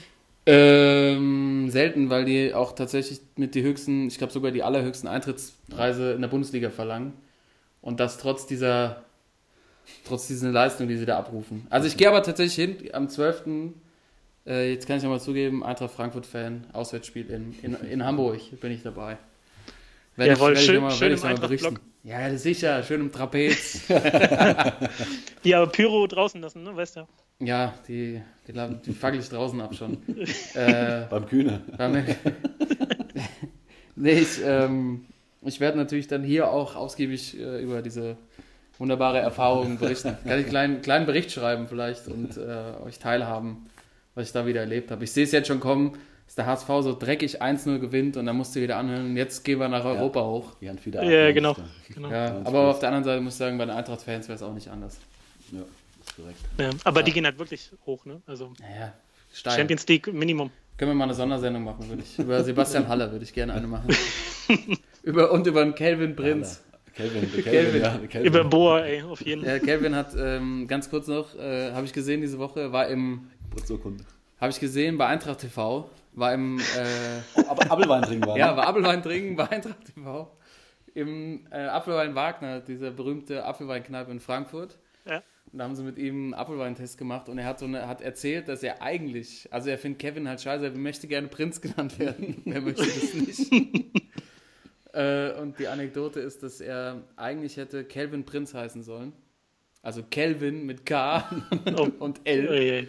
Ähm, selten, weil die auch tatsächlich mit die höchsten, ich glaube sogar die allerhöchsten Eintrittspreise in der Bundesliga verlangen. Und das trotz dieser, trotz dieser Leistung, die sie da abrufen. Also ich gehe aber tatsächlich hin, am 12. Äh, jetzt kann ich nochmal zugeben, Eintracht Frankfurt-Fan, Auswärtsspiel in, in, in Hamburg, bin ich dabei. Werde Jawohl, ich, schön- schön im ich mal berichten. Eintracht-Block. Ja, sicher, schön im Trapez. [laughs] Die aber Pyro draußen lassen, ne? Weißt du? ja, die, die, la- die [laughs] fackel ich draußen ab schon. [laughs] äh, Beim Kühne. Beim- [laughs] nee, ich, ähm, ich werde natürlich dann hier auch ausgiebig äh, über diese wunderbare Erfahrung berichten. Kann ich einen kleinen, kleinen Bericht schreiben vielleicht und äh, euch teilhaben, was ich da wieder erlebt habe. Ich sehe es jetzt schon kommen, dass der HSV so dreckig 1-0 gewinnt und dann musst du wieder anhören, jetzt gehen wir nach Europa hoch. Die haben viele Ja, genau. genau. Ja, aber auf der anderen Seite muss ich sagen, bei den Eintracht-Fans wäre es auch nicht anders. Ja, korrekt. Ja, aber die gehen halt wirklich hoch, ne? Also Naja, steil. Champions League Minimum. Können wir mal eine Sondersendung machen, würde ich. Über [laughs] Sebastian Haller würde ich gerne eine [laughs] machen. über, und über den Calvin Prinz. Kelvin, [laughs] Kelvin. Kelvin, ja, Kelvin. Über Boa, ey, auf jeden Fall. Ja, Calvin hat ähm, ganz kurz noch, äh, habe ich gesehen diese Woche, war im, Geburtsurkunde. habe ich gesehen bei Eintracht TV, war im, äh, Aber Apfelwein trinken war. ja, ne? war Apfelwein trinken bei Eintracht TV, im äh, Apfelwein Wagner, dieser berühmte Apfelweinkneipe in Frankfurt. Ja. Und da haben sie mit ihm einen Apfelweintest gemacht und er hat, so eine, hat erzählt, dass er eigentlich, also er findet Kevin halt scheiße, er möchte gerne Prinz [laughs] genannt werden. er möchte das nicht. [laughs] äh, und die Anekdote ist, dass er eigentlich hätte Kelvin Prinz heißen sollen. Also Kelvin mit K [laughs] und L.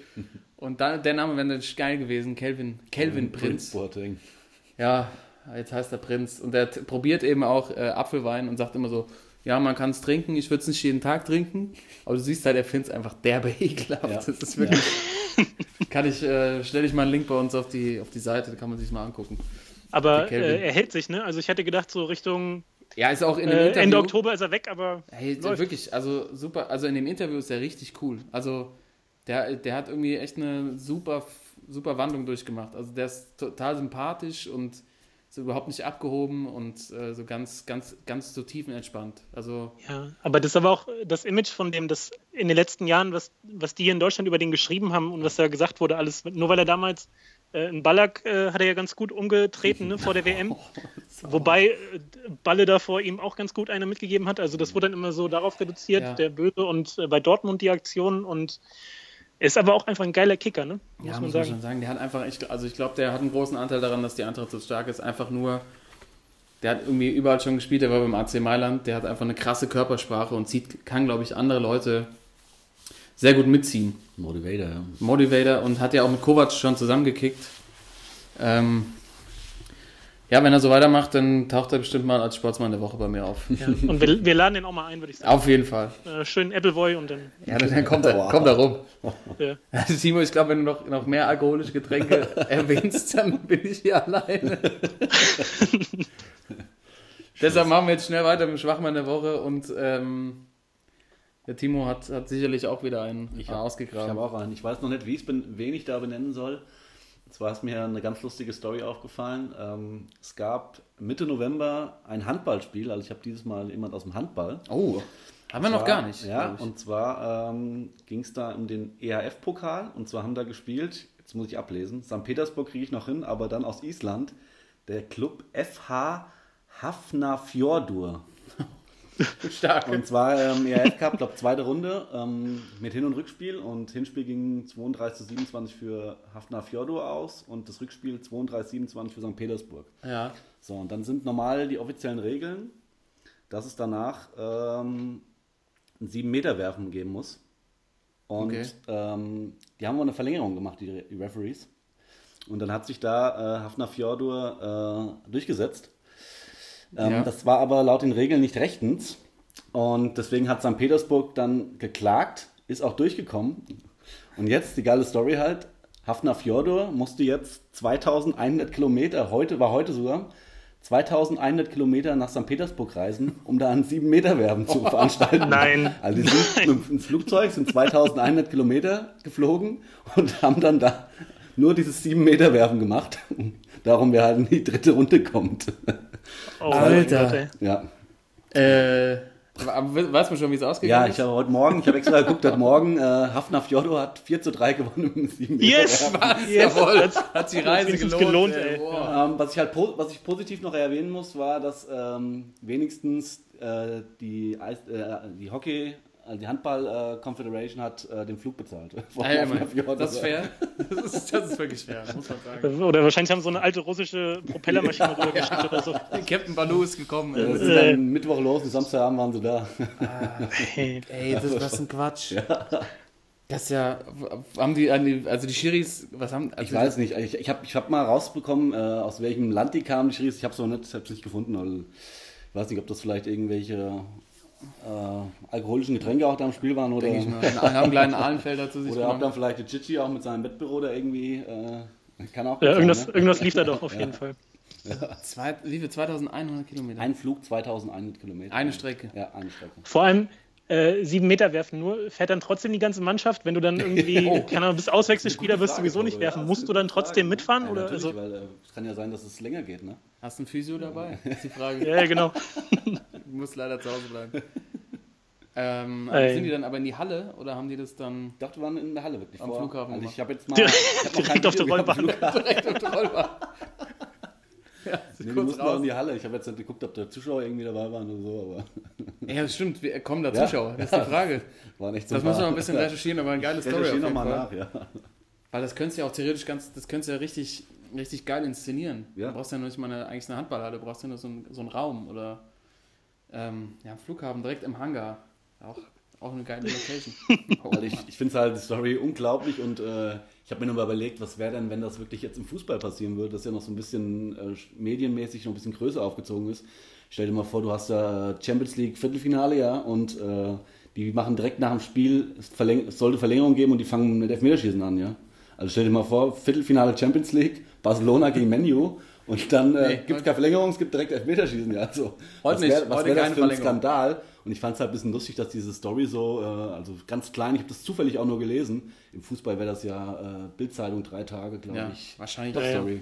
Und dann, der Name wäre natürlich geil gewesen, Kelvin, Kelvin Prinz. Ja, jetzt heißt er Prinz. Und er probiert eben auch äh, Apfelwein und sagt immer so, ja, man kann es trinken, ich würde es nicht jeden Tag trinken. Aber du siehst halt, er findet es einfach derbe [laughs] ekelhaft. Ja. Das ist wirklich... [laughs] Kann ich, äh, stelle ich mal einen Link bei uns auf die, auf die Seite, da kann man sich mal angucken. Aber äh, er hält sich, ne? Also ich hätte gedacht, so Richtung Ja, ist auch in dem äh, Interview... Ende Oktober ist er weg, aber Hey, Läuft. wirklich, also super, also in dem Interview ist er richtig cool. Also der, der hat irgendwie echt eine super, super Wandlung durchgemacht. Also der ist total sympathisch und so überhaupt nicht abgehoben und äh, so ganz, ganz, ganz so tiefenentspannt. Also Ja, aber das ist aber auch das Image von dem, das in den letzten Jahren, was, was die hier in Deutschland über den geschrieben haben und was da gesagt wurde, alles, nur weil er damals äh, in Ballack äh, hat er ja ganz gut umgetreten ne, vor der WM. [laughs] Wobei äh, Balle davor ihm auch ganz gut eine mitgegeben hat. Also das wurde dann immer so darauf reduziert, Ja. der Böse und äh, bei Dortmund die Aktion und ist aber auch einfach ein geiler Kicker, ne? Muss ja, man muss man sagen. schon sagen, der hat einfach, ich, also ich glaube, der hat einen großen Anteil daran, dass die Eintracht so stark ist. Einfach nur, der hat irgendwie überall schon gespielt, der war beim AC Mailand, der hat einfach eine krasse Körpersprache und zieht, kann, glaube ich, andere Leute sehr gut mitziehen. Motivator, ja. Motivator und hat ja auch mit Kovac schon zusammengekickt. Ähm, ja, wenn er so weitermacht, dann taucht er bestimmt mal als Sportsmann der Woche bei mir auf. Ja. Und wir, wir laden den auch mal ein, würde ich sagen. Auf jeden Fall. Äh, schön Appleboy und dann. Ja, dann, dann kommt, er, kommt er rum. Ja. Also Timo, ich glaube, wenn du noch, noch mehr alkoholische Getränke [laughs] erwähnst, dann bin ich hier alleine. [laughs] Deshalb machen wir jetzt schnell weiter mit dem Schwachmann der Woche und ähm, der Timo hat, hat sicherlich auch wieder einen Ich habe ausgegraben. auch einen. Ich weiß noch nicht, wie ich ben, wen ich da benennen soll. Und zwar ist mir eine ganz lustige Story aufgefallen. Ähm, es gab Mitte November ein Handballspiel. Also ich habe dieses Mal jemand aus dem Handball. oh, haben wir noch gar nicht. Ja, und zwar ähm, ging es da um den EHF-Pokal. Und zwar haben da gespielt, jetzt muss ich ablesen, St. Petersburg kriege ich noch hin, aber dann aus Island, der Club FH Hafnarfjordur. [laughs] stark. Und zwar ähm, ERF Cup, glaube zweite Runde ähm, mit Hin- und Rückspiel. Und Hinspiel ging 32 zu 27 für Hafnar Fjordur aus und das Rückspiel 32 27 für St. Petersburg. ja. So, und dann sind normal die offiziellen Regeln, dass es danach ähm, ein 7-Meter-Werfen geben muss. Und Okay. ähm, die haben wohl eine Verlängerung gemacht, die, die Referees. Und dann hat sich da äh, Hafnar Fjordur äh, durchgesetzt. Ähm, Ja. Das war aber laut den Regeln nicht rechtens. Und deswegen hat St. Petersburg dann geklagt, ist auch durchgekommen. Und jetzt die geile Story halt. Hafnar Fjordur musste jetzt 2100 Kilometer, heute war heute sogar, 2100 Kilometer nach St. Petersburg reisen, um da einen 7-Meter-Werben zu [laughs] veranstalten. Nein. Also die sind mit dem Flugzeug, sind 2100 Kilometer geflogen und haben dann da nur dieses 7-Meter-Werfen gemacht. [laughs] Darum, wer halt in die dritte Runde kommt. Oh, Alter. Gott, ey. Ja. Äh, weißt du schon, wie es ausgegangen Ja, ist? ich habe heute Morgen, ich habe extra geguckt, heute Morgen, äh, Hafnar Fjordur hat 4 zu 3 gewonnen im 7 Yes! yes. Jawohl, hat die Reise gelohnt. gelohnt, ey. Wow. Ähm, was ich halt po- was ich positiv noch erwähnen muss, war, dass ähm, wenigstens äh, die, Eis, äh, die Hockey, also die Handball äh, Confederation hat äh, den Flug bezahlt. [laughs] Ah, ja. Fjordur. das ist fair. [laughs] Das ist, das ist wirklich fair, muss man sagen. Oder wahrscheinlich haben sie so eine alte russische Propellermaschine [laughs] rübergeschickt oder so. Captain Baloo ist gekommen. ey. Das ist dann Mittwoch los und Samstagabend waren sie da. Hey. Ey, das ist was ein Quatsch. Das ist ja, haben die, also die Schiris, was haben, also Ich weiß nicht, ich, ich habe ich hab mal rausbekommen, äh, aus welchem Land die kamen, die Schiris. Ich habe es noch nicht, ich hab's nicht gefunden. Also, ich weiß nicht, ob das vielleicht irgendwelche äh, alkoholischen Getränke auch da im Spiel waren oder, denke ich mal, haben einen kleinen Ahlenfelder zu sich oder ob dann vielleicht der Chichi auch mit seinem Bettbüro da irgendwie. Äh, kann auch Ja, irgendwas, sein, ne? irgendwas lief da doch auf [laughs] jeden Fall. Zwei, wie viel? 2100 Kilometer? Ein Flug 2100 Kilometer. Eine Strecke. Ja, eine Strecke. Vor allem äh, sieben Meter werfen nur, fährt dann trotzdem die ganze Mannschaft, wenn du dann irgendwie, [laughs] Oh. keine Ahnung, bist Auswechselspieler, wirst du sowieso nicht ja, werfen. das Musst du dann trotzdem Frage, mitfahren? Ja, oder? natürlich, Also, weil äh, es kann ja sein, dass es länger geht, ne? Hast du ein Physio dabei? ist die Frage. [laughs] ja, genau. Du musst leider zu Hause bleiben. [laughs] Ähm, Ey. sind die dann aber in die Halle oder haben die das dann Ich dachte, wir waren in der Halle wirklich Am vor. Flughafen Also ich habe jetzt mal hab direkt auf der gehabt Rollbahn. [laughs] Direkt auf der Rollbahn? [laughs] ja, Nee, die auch raus. in die Halle. Ich habe jetzt nicht geguckt, ob da Zuschauer irgendwie dabei waren oder so, aber Ja, das stimmt. Wir kommen da Ja. Zuschauer. Das ist die Frage. waren echt Das so muss man noch ein bisschen recherchieren, aber eine geile Story Recherchieren nochmal nach, ja. Weil das könntest du ja auch theoretisch ganz, das könntest du ja richtig, richtig geil inszenieren. Ja. Du brauchst ja noch nicht mal eine, eigentlich eine Handballhalle, du brauchst ja nur so, einen- so einen Raum oder ähm, ja, Flughafen direkt im Hangar. Auch, auch eine geile Location. [laughs] Oh, ich, ich finde es halt die Story unglaublich und äh, ich habe mir nur mal überlegt, was wäre denn, wenn das wirklich jetzt im Fußball passieren würde, das ja noch so ein bisschen äh, medienmäßig noch ein bisschen größer aufgezogen ist. Stell dir mal vor, du hast da Champions League Viertelfinale, ja, und äh, die machen direkt nach dem Spiel, es, verläng es sollte Verlängerung geben und die fangen mit Elfmeterschießen an, ja. Also stell dir mal vor, Viertelfinale Champions League, Barcelona gegen Menu und dann äh, Nee, gibt es keine Verlängerung, es gibt direkt Elfmeterschießen, ja. Also, Heute was nicht, wär, was heute wär das keine für ein. Skandal? Und ich fand es halt ein bisschen lustig, dass diese Story so, äh, also ganz klein, ich habe das zufällig auch nur gelesen. Im Fußball wäre das ja äh, Bildzeitung drei Tage, glaube ja, ich. wahrscheinlich. Top Ja, ja. Story.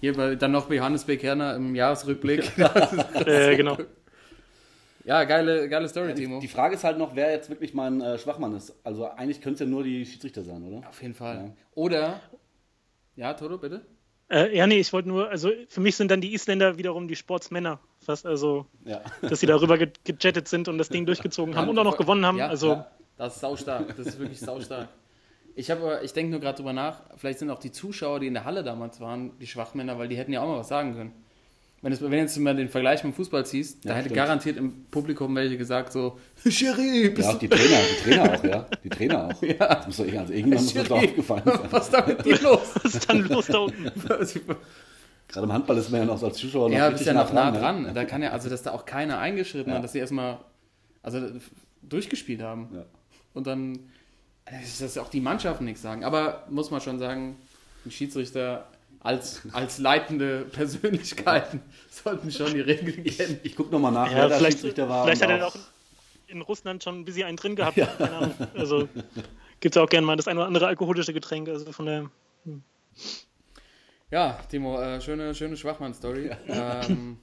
Hier bei, dann noch bei Johannes Bekerner im Jahresrückblick. [laughs] Äh, [laughs] genau. ja, geile, geile Story, Timo. Die Frage ist halt noch, wer jetzt wirklich mein äh, Schwachmann ist. Also eigentlich könnte es ja nur die Schiedsrichter sein, oder? Auf jeden Fall. Ja. Oder, ja, Toto, bitte? Äh, ja, nee, ich wollte nur, also für mich sind dann die Isländer wiederum die Sportsmänner. Fast, also, Ja. dass sie darüber ge gejettet sind und das Ding durchgezogen haben und auch noch gewonnen haben. Ja, also, ja, das ist saustark. Das ist wirklich saustark. Ich, hab ich denke nur gerade drüber nach, vielleicht sind auch die Zuschauer, die in der Halle damals waren, die Schwachmänner, weil die hätten ja auch mal was sagen können. Wenn, es, wenn jetzt mal den Vergleich mit dem Fußball ziehst, da Ja, hätte stimmt. garantiert im Publikum welche gesagt so, [laughs] Schiri, bist Ja, auch die Trainer, die Trainer auch, ja. Die Trainer auch. [laughs] Ja. Das muss doch irgendwie, also irgendwann muss das aufgefallen sein. was ist da mit dir los? [laughs] was ist dann los da unten? Gerade im Handball ist man ja noch so als Zuschauer noch ja, bist richtig ja noch nah ne? dran. Da kann ja, also dass da auch keiner eingeschritten Ja. hat, dass sie erstmal also durchgespielt haben. Ja. Und dann, dass das auch die Mannschaften nichts sagen. Aber muss man schon sagen, die Schiedsrichter als, als leitende Persönlichkeiten [laughs] sollten schon die Regeln kennen. Ich gucke nochmal nach, Ja, wer da vielleicht, Schiedsrichter war. vielleicht hat er auch in Russland schon ein bisschen einen drin gehabt. Keine Ahnung. Also gibt es auch gerne mal das ein oder andere alkoholische Getränk. Also von der Ja, Timo, äh, schöne, schöne Schwachmann-Story. Ähm,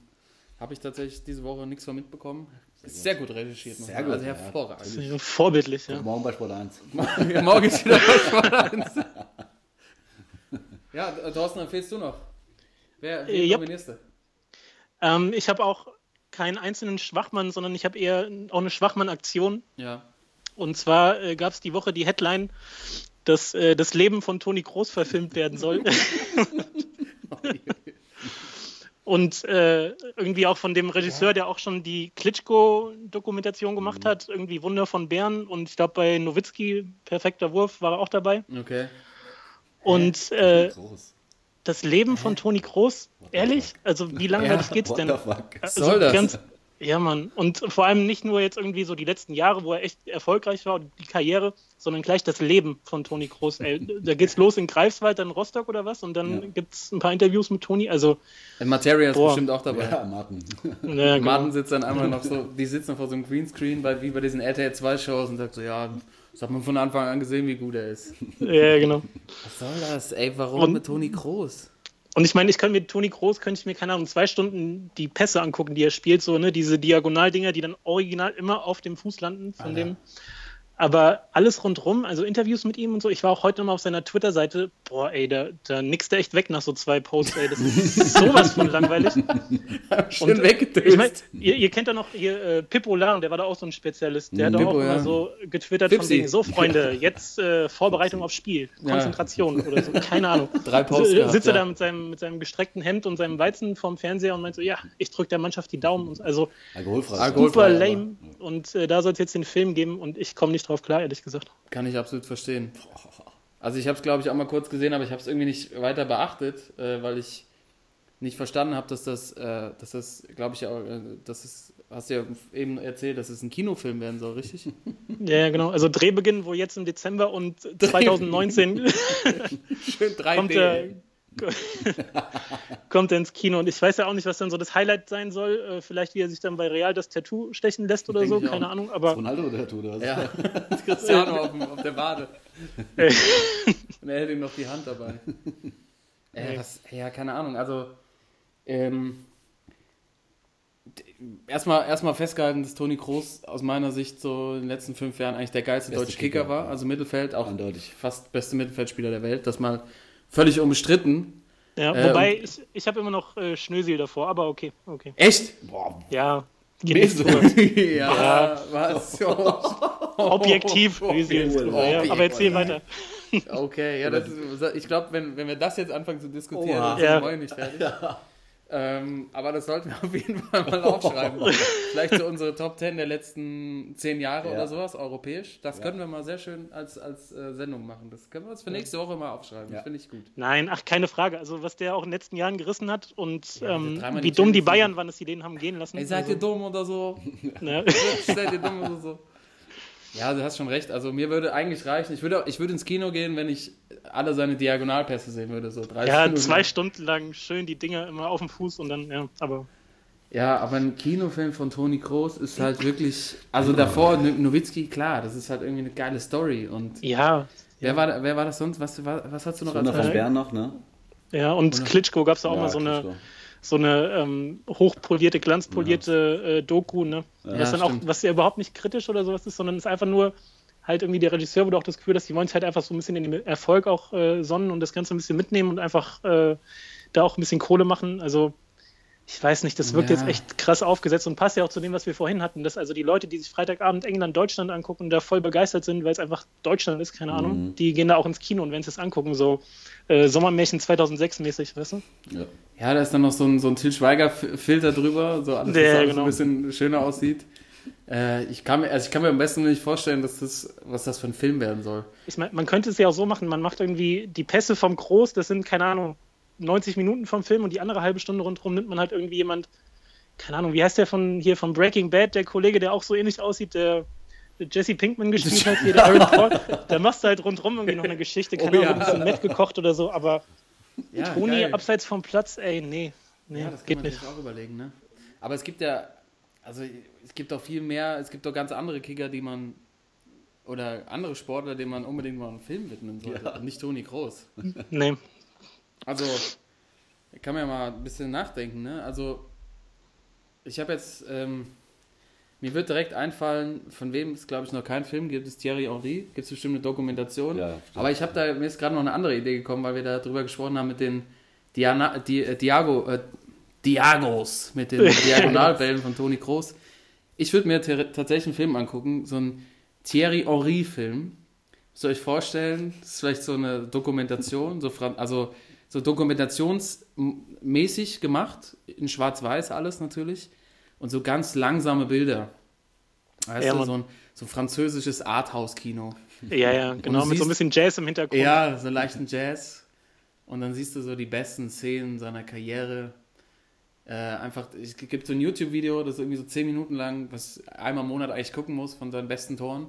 Habe ich tatsächlich diese Woche nichts von mitbekommen. Sehr gut recherchiert. Sehr gut, Also ja. hervorragend. vorbildlich, ja. Morgen bei Sport 1. [laughs] Ja, morgen ist wieder bei Sport 1. [laughs] Ja, Thorsten, empfehlst du noch? Wer, Äh, ja. nominierst du? Ähm, ich habe auch keinen einzelnen Schwachmann, sondern ich habe eher auch eine Schwachmann-Aktion. Ja. Und zwar äh, gab es die Woche die Headline, dass äh, das Leben von Toni Groß verfilmt werden soll. [laughs] Und äh, irgendwie auch von dem Regisseur, der auch schon die Klitschko-Dokumentation gemacht hat, irgendwie Wunder von Bern. Und ich glaube, bei Nowitzki, perfekter Wurf, war er auch dabei. Okay. Und äh, das Leben von Toni Groß, ehrlich? Also, wie langweilig Ja, geht's denn? Was soll das? Ganz, ja, Mann. Und vor allem nicht nur jetzt irgendwie so die letzten Jahre, wo er echt erfolgreich war, und die Karriere, sondern gleich das Leben von Toni Groß. Ey, da geht's [laughs] los in Greifswald, dann Rostock oder was, und dann Ja. gibt's ein paar Interviews mit Toni. Also, Materia ist Boah. bestimmt auch dabei. Ja, Martin. ja, genau. Martin sitzt dann einmal noch so, die sitzen vor so einem Greenscreen, bei, wie bei diesen RTL 2 Shows und sagt so, ja, das hat man von Anfang an gesehen, wie gut er ist. [laughs] ja, genau. Was soll das? Ey, warum Und- mit Toni Groß? Und ich meine, ich kann mir Toni Groß, könnte ich mir, keine Ahnung, zwei Stunden die Pässe angucken, die er spielt, so, ne, diese Diagonaldinger, die dann original immer auf dem Fuß landen von dem. Aber alles rundrum, also Interviews mit ihm und so. Ich war auch heute nochmal auf seiner Twitter-Seite. Boah, ey, da, da nickst er echt weg nach so zwei Posts, ey. Das ist [laughs] sowas von langweilig. Schön Und weggedöst. Ich mein, ihr, ihr kennt doch noch hier äh, Pippo Lang, der war da auch so ein Spezialist. Der hat doch Pippo, auch immer ja. so getwittert von Pipsi. wegen, so Freunde, jetzt äh, Vorbereitung aufs Spiel, Ja. Konzentration oder so, keine Ahnung. [laughs] Drei Posts So, Sitzt er ja. da mit seinem, mit seinem gestreckten Hemd und seinem Weizen vorm Fernseher und meint so, ja, ich drücke der Mannschaft die Daumen. Und, also Alkoholfrei. Alkohol- super Alkoholfrei, lame. Und äh, da soll es jetzt den Film geben und ich komme nicht drauf klar, ehrlich gesagt. Kann ich absolut verstehen. Also ich habe es, glaube ich, auch mal kurz gesehen, aber ich habe es irgendwie nicht weiter beachtet, äh, weil ich nicht verstanden habe, dass das, äh, dass das, glaube ich, auch, äh, dass es, hast du ja eben erzählt, dass es ein Kinofilm werden soll, richtig? [laughs] Ja, ja, genau. Also Drehbeginn wohl jetzt im Dezember und 2019 [laughs] Schön 3D. kommt er, [laughs] kommt er ins Kino. Und ich weiß ja auch nicht, was dann so das Highlight sein soll. Äh, vielleicht, wie er sich dann bei Real das Tattoo stechen lässt oder so, auch. keine Ahnung. Aber Ronaldo oder das? Ja, [laughs] Cristiano auf, dem, auf der Wade. [laughs] Und er hält ihm noch die Hand dabei. Äh, was, ja, keine Ahnung. Also, ähm, erstmal erstmal festgehalten, dass Toni Kroos aus meiner Sicht so in den letzten fünf Jahren eigentlich der geilste Beste deutsche Kicker, Kicker, war. Also Mittelfeld, auch Eindeutig. fast beste Mittelfeldspieler der Welt. Das mal völlig unbestritten. ja, Äh, wobei, ich, ich habe immer noch äh, Schnösel davor, aber okay, okay. Echt? Boah, Ja, geht nicht drüber. ja, was? [laughs] Objektiv ist drüber, ja. Aber erzähl weiter. Okay, ja, das ist, ich glaube, wenn, wenn wir das jetzt anfangen zu diskutieren, Oha. dann sind Ja. wir nicht fertig. Ähm, aber das sollten wir [laughs] auf jeden Fall mal aufschreiben. Vielleicht so unsere Top 10 der letzten 10 Jahre Ja. oder sowas, europäisch. Das können wir mal sehr schön als, als äh, Sendung machen. Das können wir uns für nächste Woche mal aufschreiben. Ja. Das finde ich gut. Nein, ach, keine Frage. Also, was der auch in den letzten Jahren gerissen hat und ähm, wie dumm die Bayern waren, dass sie den haben gehen lassen. Ey, [laughs] [laughs] seid ihr dumm oder so? ne? seid ihr dumm oder so? Ja, du hast schon recht. Also mir würde eigentlich reichen. Ich würde, ich würde ins Kino gehen, wenn ich alle seine Diagonalpässe sehen würde. So 30 Ja, Minuten. zwei Stunden lang schön die Dinger immer auf dem Fuß und dann, ja, aber Ja, aber ein Kinofilm von Toni Kroos ist halt wirklich. Also davor, No- Nowitzki, klar, das ist halt irgendwie eine geile Story. Und ja, wer, war, wer war das sonst? Was, was, was hast du noch als von Bern noch, ne? Ja, und Klitschko gab es auch Ja, mal so eine, Klitschko. So eine ähm, hochpolierte, glanzpolierte äh, Doku, ne? Ja, was dann auch, was ja überhaupt nicht kritisch oder sowas ist, sondern ist einfach nur halt irgendwie der Regisseur wurde auch das Gefühl, dass die wollen sich halt einfach so ein bisschen in den Erfolg auch äh, sonnen und das Ganze ein bisschen mitnehmen und einfach äh, da auch ein bisschen Kohle machen. Also ich weiß nicht, das wirkt Ja. jetzt echt krass aufgesetzt und passt ja auch zu dem, was wir vorhin hatten, dass also die Leute, die sich Freitagabend England, Deutschland angucken, da voll begeistert sind, weil es einfach Deutschland ist, keine Ahnung, die gehen da auch ins Kino und werden es das angucken, so äh, Sommermärchen 2006 mäßig, weißt du? Ja. Ja, da ist dann noch so ein, so ein Till Schweiger-Filter drüber, so alles, dass Ja, genau. ein bisschen schöner aussieht. Äh, ich, kann mir, also ich kann mir am besten nicht vorstellen, dass das, was das für ein Film werden soll. Ich meine, man könnte es ja auch so machen, man macht irgendwie die Pässe vom Groß, das sind, keine Ahnung, 90 Minuten vom Film und die andere halbe Stunde rundherum nimmt man halt irgendwie jemand, keine Ahnung, wie heißt der von hier von Breaking Bad, der Kollege, der auch so ähnlich aussieht, der, der Jesse Pinkman gespielt hat, hier der [laughs] Aaron Paul, da machst du halt rundherum irgendwie noch eine Geschichte, keine Oh Ahnung, ja. ein bisschen Met gekocht oder so, aber Ja, Toni geil. abseits vom Platz, ey, nee, nee, Ja, das kann geht man nicht. auch überlegen, ne? Aber es gibt ja, also es gibt auch viel mehr, es gibt doch ganz andere Kicker, die man, oder andere Sportler, denen man unbedingt mal einen Film widmen sollte. Und nicht Toni Groß. Nee. Also, da kann man ja mal ein bisschen nachdenken, ne? Also, ich habe jetzt, ähm, mir wird direkt einfallen, von wem es, glaube ich, noch keinen Film gibt, ist Thierry Henry. Gibt es bestimmt eine Dokumentation. Ja. Aber ich habe da, mir ist gerade noch eine andere Idee gekommen, weil wir da drüber gesprochen haben mit den Diana, Di, äh, Diago, äh, Diagos, mit den [laughs] Diagonalbällen von Toni Kroos. Ich würde mir tatsächlich einen Film angucken, so einen Thierry Henry-Film. Müsst ihr euch vorstellen, das ist vielleicht so eine Dokumentation, so, fran- also so dokumentationsmäßig gemacht, in schwarz-weiß alles natürlich, und so ganz langsame Bilder. Weißt Ja, du, so ein, so französisches Arthouse-Kino. Ja, ja, genau, mit so ein siehst- bisschen Jazz im Hintergrund. Ja, so leichten Jazz. Und dann siehst du so die besten Szenen seiner Karriere. Äh, einfach, es gibt so ein YouTube-Video, das ist irgendwie so 10 Minuten lang, was einmal im Monat eigentlich gucken muss von seinen besten Toren.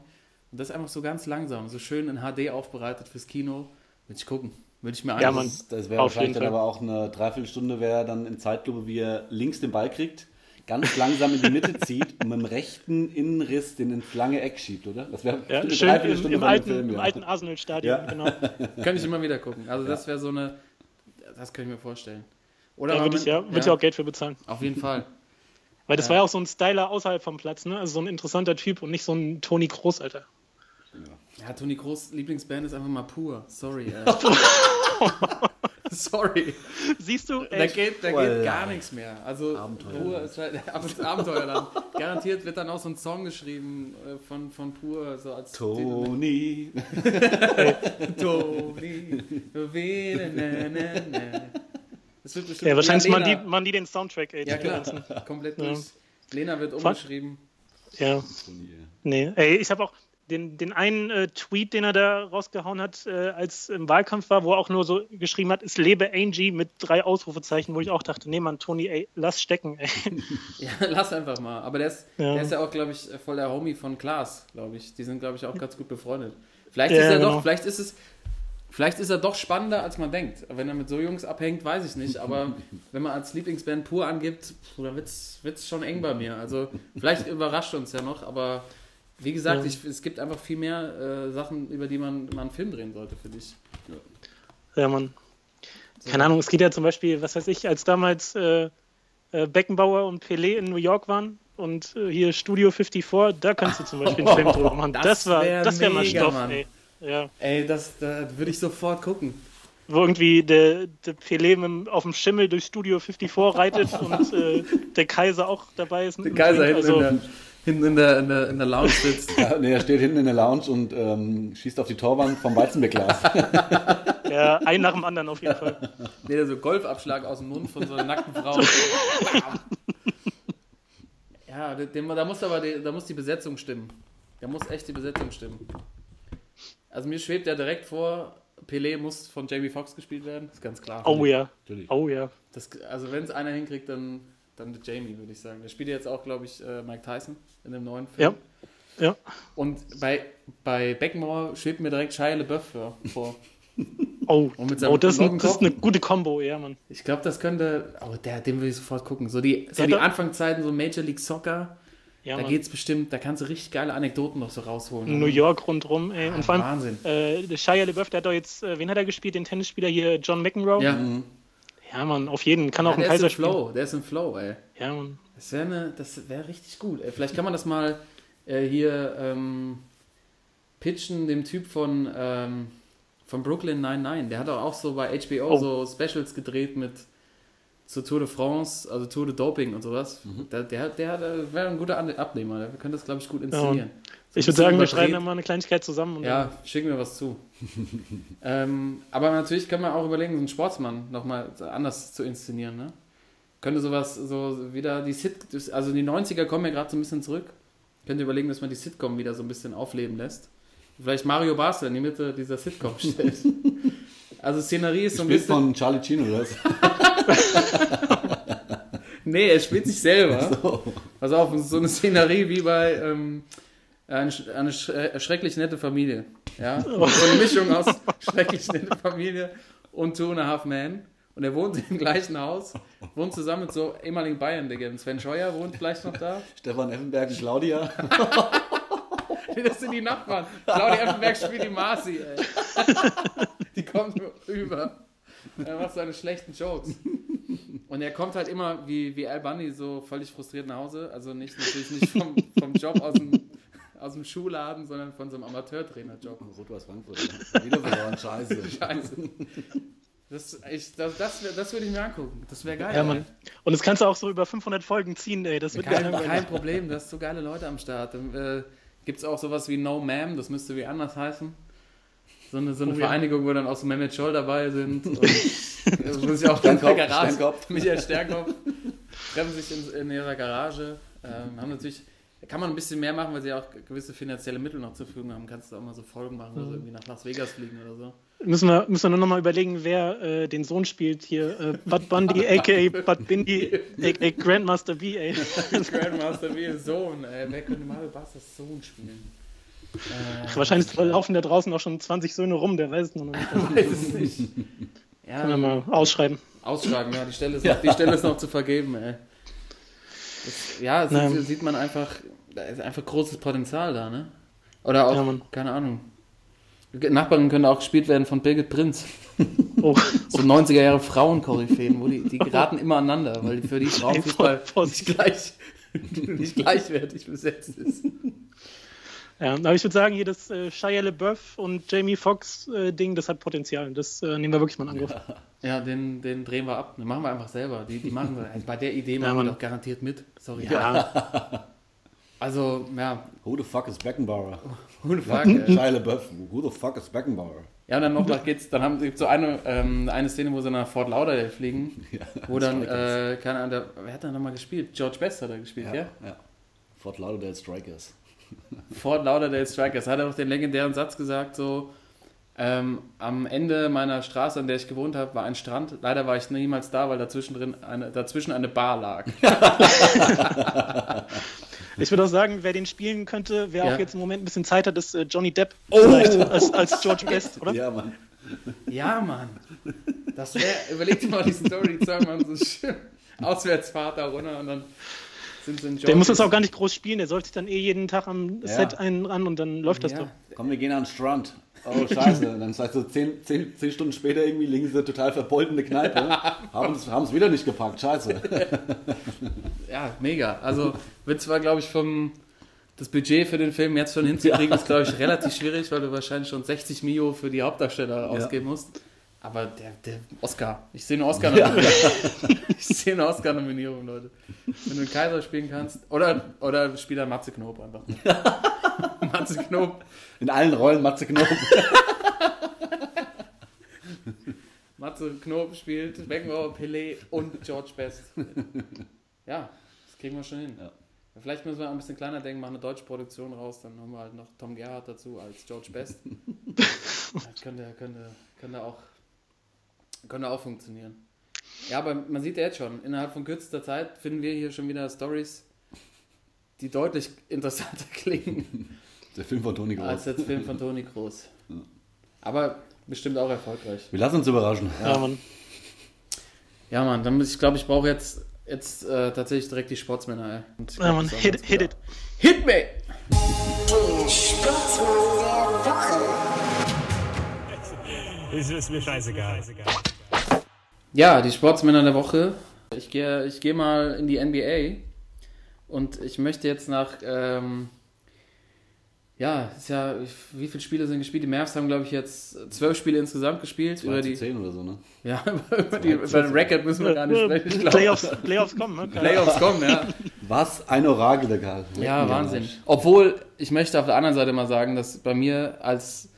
Und das ist einfach so ganz langsam, so schön in HD aufbereitet fürs Kino. Würde ich gucken. Würde ich mir Ja, angucken. Mann. Das, das wäre wahrscheinlich dann Fall. aber auch eine Dreiviertelstunde, wäre dann in Zeitlupe, wie er links den Ball kriegt, ganz langsam in die Mitte [laughs] zieht und mit dem rechten Innenriss den ins lange Eck schiebt, oder? Das wäre Ja, eine schön im, Dreiviertelstunde im, dem alten, Film, im ja. alten Arsenal-Stadion, Ja. genau. [laughs] Kann ich immer wieder gucken. Also das wäre so eine, das könnte ich mir vorstellen. Oder Da würde ich, ja, würd ich auch Geld für bezahlen. Auf jeden Fall. Weil das war ja auch so ein Styler außerhalb vom Platz, ne? Also so ein interessanter Typ und nicht so ein Toni Kroos, Alter. Ja, Toni Groß Lieblingsband ist einfach mal pur. Sorry, ey. [laughs] Sorry. Siehst du? Da geht, da geht gar nichts mehr. Also Abenteuerland. Pur ist halt, [laughs] Abenteuerland. Garantiert wird dann auch so ein Song geschrieben äh, von, von Pur, so als Toni. Toni. [laughs] Das wird bestimmt ja, wahrscheinlich ja, machen die, Lena. machen die den Soundtrack, ey. Ja klar, ganzen. komplett Ja. durch. Lena wird umgeschrieben. Ja, nee. Ey, ich habe auch den, den einen äh, Tweet, den er da rausgehauen hat, äh, als im Wahlkampf war, wo er auch nur so geschrieben hat, es lebe Angie mit drei Ausrufezeichen, wo ich auch dachte, nee, Mann, Toni, ey, lass stecken, ey. [laughs] Ja, lass einfach mal. Aber der ist Ja. der ist ja auch, glaube ich, voll der Homie von Klaas, glaube ich. Die sind, glaube ich, auch ganz gut befreundet. Vielleicht Ja, ist er genau. doch, vielleicht ist es, vielleicht ist er doch spannender, als man denkt. Wenn er mit so Jungs abhängt, weiß ich nicht. Aber [laughs] wenn man als Lieblingsband pur angibt, da wird's, wird's schon eng bei mir. Also vielleicht überrascht uns ja noch, aber wie gesagt, Ja. ich, es gibt einfach viel mehr äh, Sachen, über die man mal einen Film drehen sollte, finde ich. Ja, Mann. Keine Ahnung, es geht ja zum Beispiel, was weiß ich, als damals äh, äh, Beckenbauer und Pelé in New York waren und äh, hier Studio 54, da kannst du zum Beispiel einen Film drüber machen. [laughs] Das Das, war, wär das wäre mal Stoff, Mann. ey. Ja, Ey, das da würde ich sofort gucken. wo irgendwie der, der Pelé auf dem Schimmel durch Studio 54 reitet und äh, der Kaiser auch dabei ist. Der Kaiser hinten, also, hinten in, der, in, der, in der Lounge sitzt. Ja, nee, er steht hinten in der Lounge und ähm, schießt auf die Torwand vom Weizenbierglas. [laughs] Ja, ein nach dem anderen auf jeden Fall. Nee, so Golfabschlag aus dem Mund von so einer nackten Frau. [laughs] Ja, den, da muss aber die, da muss die Besetzung stimmen. Da muss echt die Besetzung stimmen. Also mir schwebt ja direkt vor, Pelé muss von Jamie Foxx gespielt werden, ist ganz klar. Oh ja, Natürlich. oh ja. Das, also wenn es einer hinkriegt, dann, dann der Jamie, würde ich sagen. Der spielt ja jetzt auch, glaube ich, äh, Mike Tyson in dem neuen Film. Ja, ja. Und bei, bei Beckenbauer schwebt mir direkt Shia LaBeouf vor. [laughs] Oh, mit oh das, ist, das ist eine gute Kombo, ja, Mann. Ich glaube, das könnte. Oh, der, den will ich sofort gucken. So die, so Ja, die. Anfangszeiten, so Major League Soccer, Ja, da Mann. geht's bestimmt, da kannst du richtig geile Anekdoten noch so rausholen. New York rundrum, ey. Und vor allem, Wahnsinn. äh, Shia LaBeouf, der hat doch jetzt, äh, wen hat er gespielt? Den Tennisspieler hier, John McEnroe. Ja, Ja, Mann, auf jeden. Kann auch Ja, ein Kaiser spielen. Flow, der ist im Flow, ey. Ja, Mann. Das wäre ne, das wär richtig gut. Ey. Vielleicht kann man das mal äh, hier ähm, pitchen, dem Typ von, ähm, von Brooklyn 99. Der hat auch so bei HBO Oh. so Specials gedreht mit zur Tour de France, also Tour de Doping und sowas. Mhm. Der, der, der, der wäre ein guter Abnehmer. Der könnte das, glaube ich, gut inszenieren. Ein Ich würde sagen, wir schreiben da mal eine Kleinigkeit zusammen. Und Ja, schick mir was zu. [laughs] ähm, aber natürlich kann man auch überlegen, so einen Sportsmann nochmal anders zu inszenieren. Ne? Könnte sowas, so wieder die Sit, also die 90er kommen ja gerade so ein bisschen zurück. Könnte überlegen, dass man die Sitcom wieder so ein bisschen aufleben lässt. Vielleicht Mario Basler in die Mitte dieser Sitcom [laughs] stellt. Also Szenerie ist so ein Spielt bisschen. von Charlie Chino oder was? [laughs] Nee, er spielt sich selber. So. Pass auf, so eine Szenerie wie bei ähm, eine, eine äh, schrecklich nette Familie. Ja? [laughs] So eine Mischung aus schrecklich nette Familie und Two and a Half Men. Und er wohnt [laughs] im gleichen Haus, wohnt zusammen mit so ehemaligen Bayern-Legenden. Sven Scheuer wohnt vielleicht noch da. [laughs] Stefan Effenberg und Claudia. Nee, Das sind die Nachbarn. Claudia Effenberg spielt die Marci, ey. Die kommt nur rüber. Er macht seine schlechten Jokes. Und er kommt halt immer wie, wie Al Bundy so völlig frustriert nach Hause. Also nicht natürlich nicht vom, vom Job aus dem, aus dem Schuhladen, sondern von so einem Amateurtrainer-Job. Rot-Weiß Frankfurt. Wieder verloren, scheiße. [laughs] Scheiße. Das, ich, das, das, das würde ich mir angucken. Das wäre geil. Ja, Mann. Und das kannst du auch so über 500 Folgen ziehen, ey. Das wird Kein, gar kein Problem, du hast so geile Leute am Start. Dann, äh, Gibt es auch sowas wie No Ma'am, das müsste wie anders heißen. So eine, so eine Oh, ja. Vereinigung, wo dann auch so Mehmet Scholl dabei sind. [laughs] Und das muss ich auch Sternkopf, Garage. Sternkopf. Michael Sternkopf. Treffen sich in, in ihrer Garage. Ähm, haben natürlich, kann man ein bisschen mehr machen, weil sie auch gewisse finanzielle Mittel noch zur Verfügung haben. Kannst du auch mal so Folgen machen, wo sie irgendwie nach Las Vegas fliegen oder so. Müssen wir, müssen wir nur noch mal überlegen, wer äh, den Sohn spielt hier. Äh, Bud Bundy, [laughs] a.k.a. Bud Bindi, a.k.a. [laughs] Grandmaster B, ey. Grandmaster ein Sohn. Ey. Wer könnte Mario Bastas Sohn spielen? Äh, Wahrscheinlich laufen da draußen auch schon 20 Söhne rum, der weiß es noch nicht. [laughs] weiß es nicht. Können wir Ja, mal ausschreiben. ausschreiben, ja, die Stelle ist, noch, die Stelle ist noch zu vergeben, ey. Das, ja, Nein. sieht, sieht man einfach, da ist einfach großes Potenzial da, ne? Oder auch, Ja, keine Ahnung. Nachbarn können auch gespielt werden von Birgit Prinz. [laughs] Oh, So 90er Jahre Frauenkoryphäen, wo die, die geraten immer aneinander, weil für die [laughs] Frauenfußball nicht, gleich, [laughs] nicht gleichwertig besetzt ist. ja, aber ich würde sagen, hier das äh, Shia LaBeouf und Jamie Foxx äh, Ding, das hat Potenzial. Das äh, nehmen wir wirklich mal in Angriff. Ja, den, den drehen wir ab. Den machen wir einfach selber. Die, die machen wir. [laughs] Bei der Idee machen wir Mann. doch garantiert mit. Sorry. Ja, [laughs] Also, ja, Who the fuck is Beckenbauer? [laughs] who the fuck, ey. Shia LaBeouf. Who the fuck is Beckenbauer? Ja, und dann noch mal geht's, dann haben gibt's so eine, ähm, eine Szene, wo sie nach Fort Lauderdale fliegen, wo dann, äh, keine Ahnung, der, wer hat da nochmal gespielt? George Best hat er gespielt, ja? ja. Fort Lauderdale Strikers. Fort Lauderdale Strikers. Hat er auch den legendären Satz gesagt, so, ähm, am Ende meiner Straße, an der ich gewohnt habe, war ein Strand. Leider war ich niemals da, weil dazwischen, drin eine, dazwischen eine Bar lag. [laughs] ich würde auch sagen, wer den spielen könnte, wer Ja. auch jetzt im Moment ein bisschen Zeit hat, ist äh, Johnny Depp. Oh! Vielleicht als, als George Best, oder? Ja, Mann. Ja, Mann. Das wäre, überleg dir mal die Story, mal so schön Auswärtsfahrt da runter und dann sind sie in Der muss das auch gar nicht groß spielen, der sollte sich dann eh jeden Tag am Ja. Set einen ran und dann läuft das Ja. doch. Komm, wir gehen an den Strand. Oh, scheiße. Dann halt so zehn, zehn, zehn Stunden später irgendwie liegen sie total verbeultende Kneipe. Haben es haben es wieder nicht gepackt. Scheiße. [laughs] Ja, mega. Also wird zwar, glaube ich, vom das Budget für den Film jetzt schon hinzukriegen, ist, glaube ich, relativ schwierig, weil du wahrscheinlich schon 60 Mio für die Hauptdarsteller ausgeben musst. Aber der, der Oscar. Ich sehe eine Oscar-Nominierung. [laughs] ich sehe eine Oscar-Nominierung, Leute. Wenn du einen Kaiser spielen kannst. Oder, oder spiel da Matze Knob einfach. [laughs] Matze Knob. In allen Rollen Matze Knob. [laughs] Matze Knob spielt Beckenbauer, Pelé und George Best. Ja, das kriegen wir schon hin. Ja. Vielleicht müssen wir auch ein bisschen kleiner denken, machen eine deutsche Produktion raus, dann haben wir halt noch Tom Gerhardt dazu als George Best. das könnte, könnte, könnte, auch, könnte auch funktionieren. Ja, aber man sieht ja jetzt schon, innerhalb von kürzester Zeit finden wir hier schon wieder Stories, die deutlich interessanter [laughs] klingen Der Film von Toni als Groß. der Film von Toni Kroos. Aber bestimmt auch erfolgreich. Wir lassen uns überraschen. Ja, Mann. Ja, Mann, dann muss ich glaube, ich brauche jetzt, jetzt äh, tatsächlich direkt die Sportsmänner. Ey. Und ich Ja, glaub, Mann. Hit, hit it. Hit me! Sportsmann der Woche. [laughs] Ist, ist mir scheißegal. Ja, die Sportsmänner der Woche. Ich gehe ich gehe mal in die NBA und ich möchte jetzt nach, ähm, ja, ist ja, wie viele Spiele sind gespielt? Die Mavs haben, glaube ich, jetzt zwölf Spiele insgesamt gespielt. Über die, zehn oder so, ne? ja, [laughs] über, die, über den Record müssen wir gar nicht sprechen. Ich glaub, Playoffs, Playoffs kommen, ne? [laughs] Playoffs kommen, ja. Was ein Orakel, der Karl. Leck Ja, Wahnsinn. Obwohl, ich möchte auf der anderen Seite mal sagen, dass bei mir als,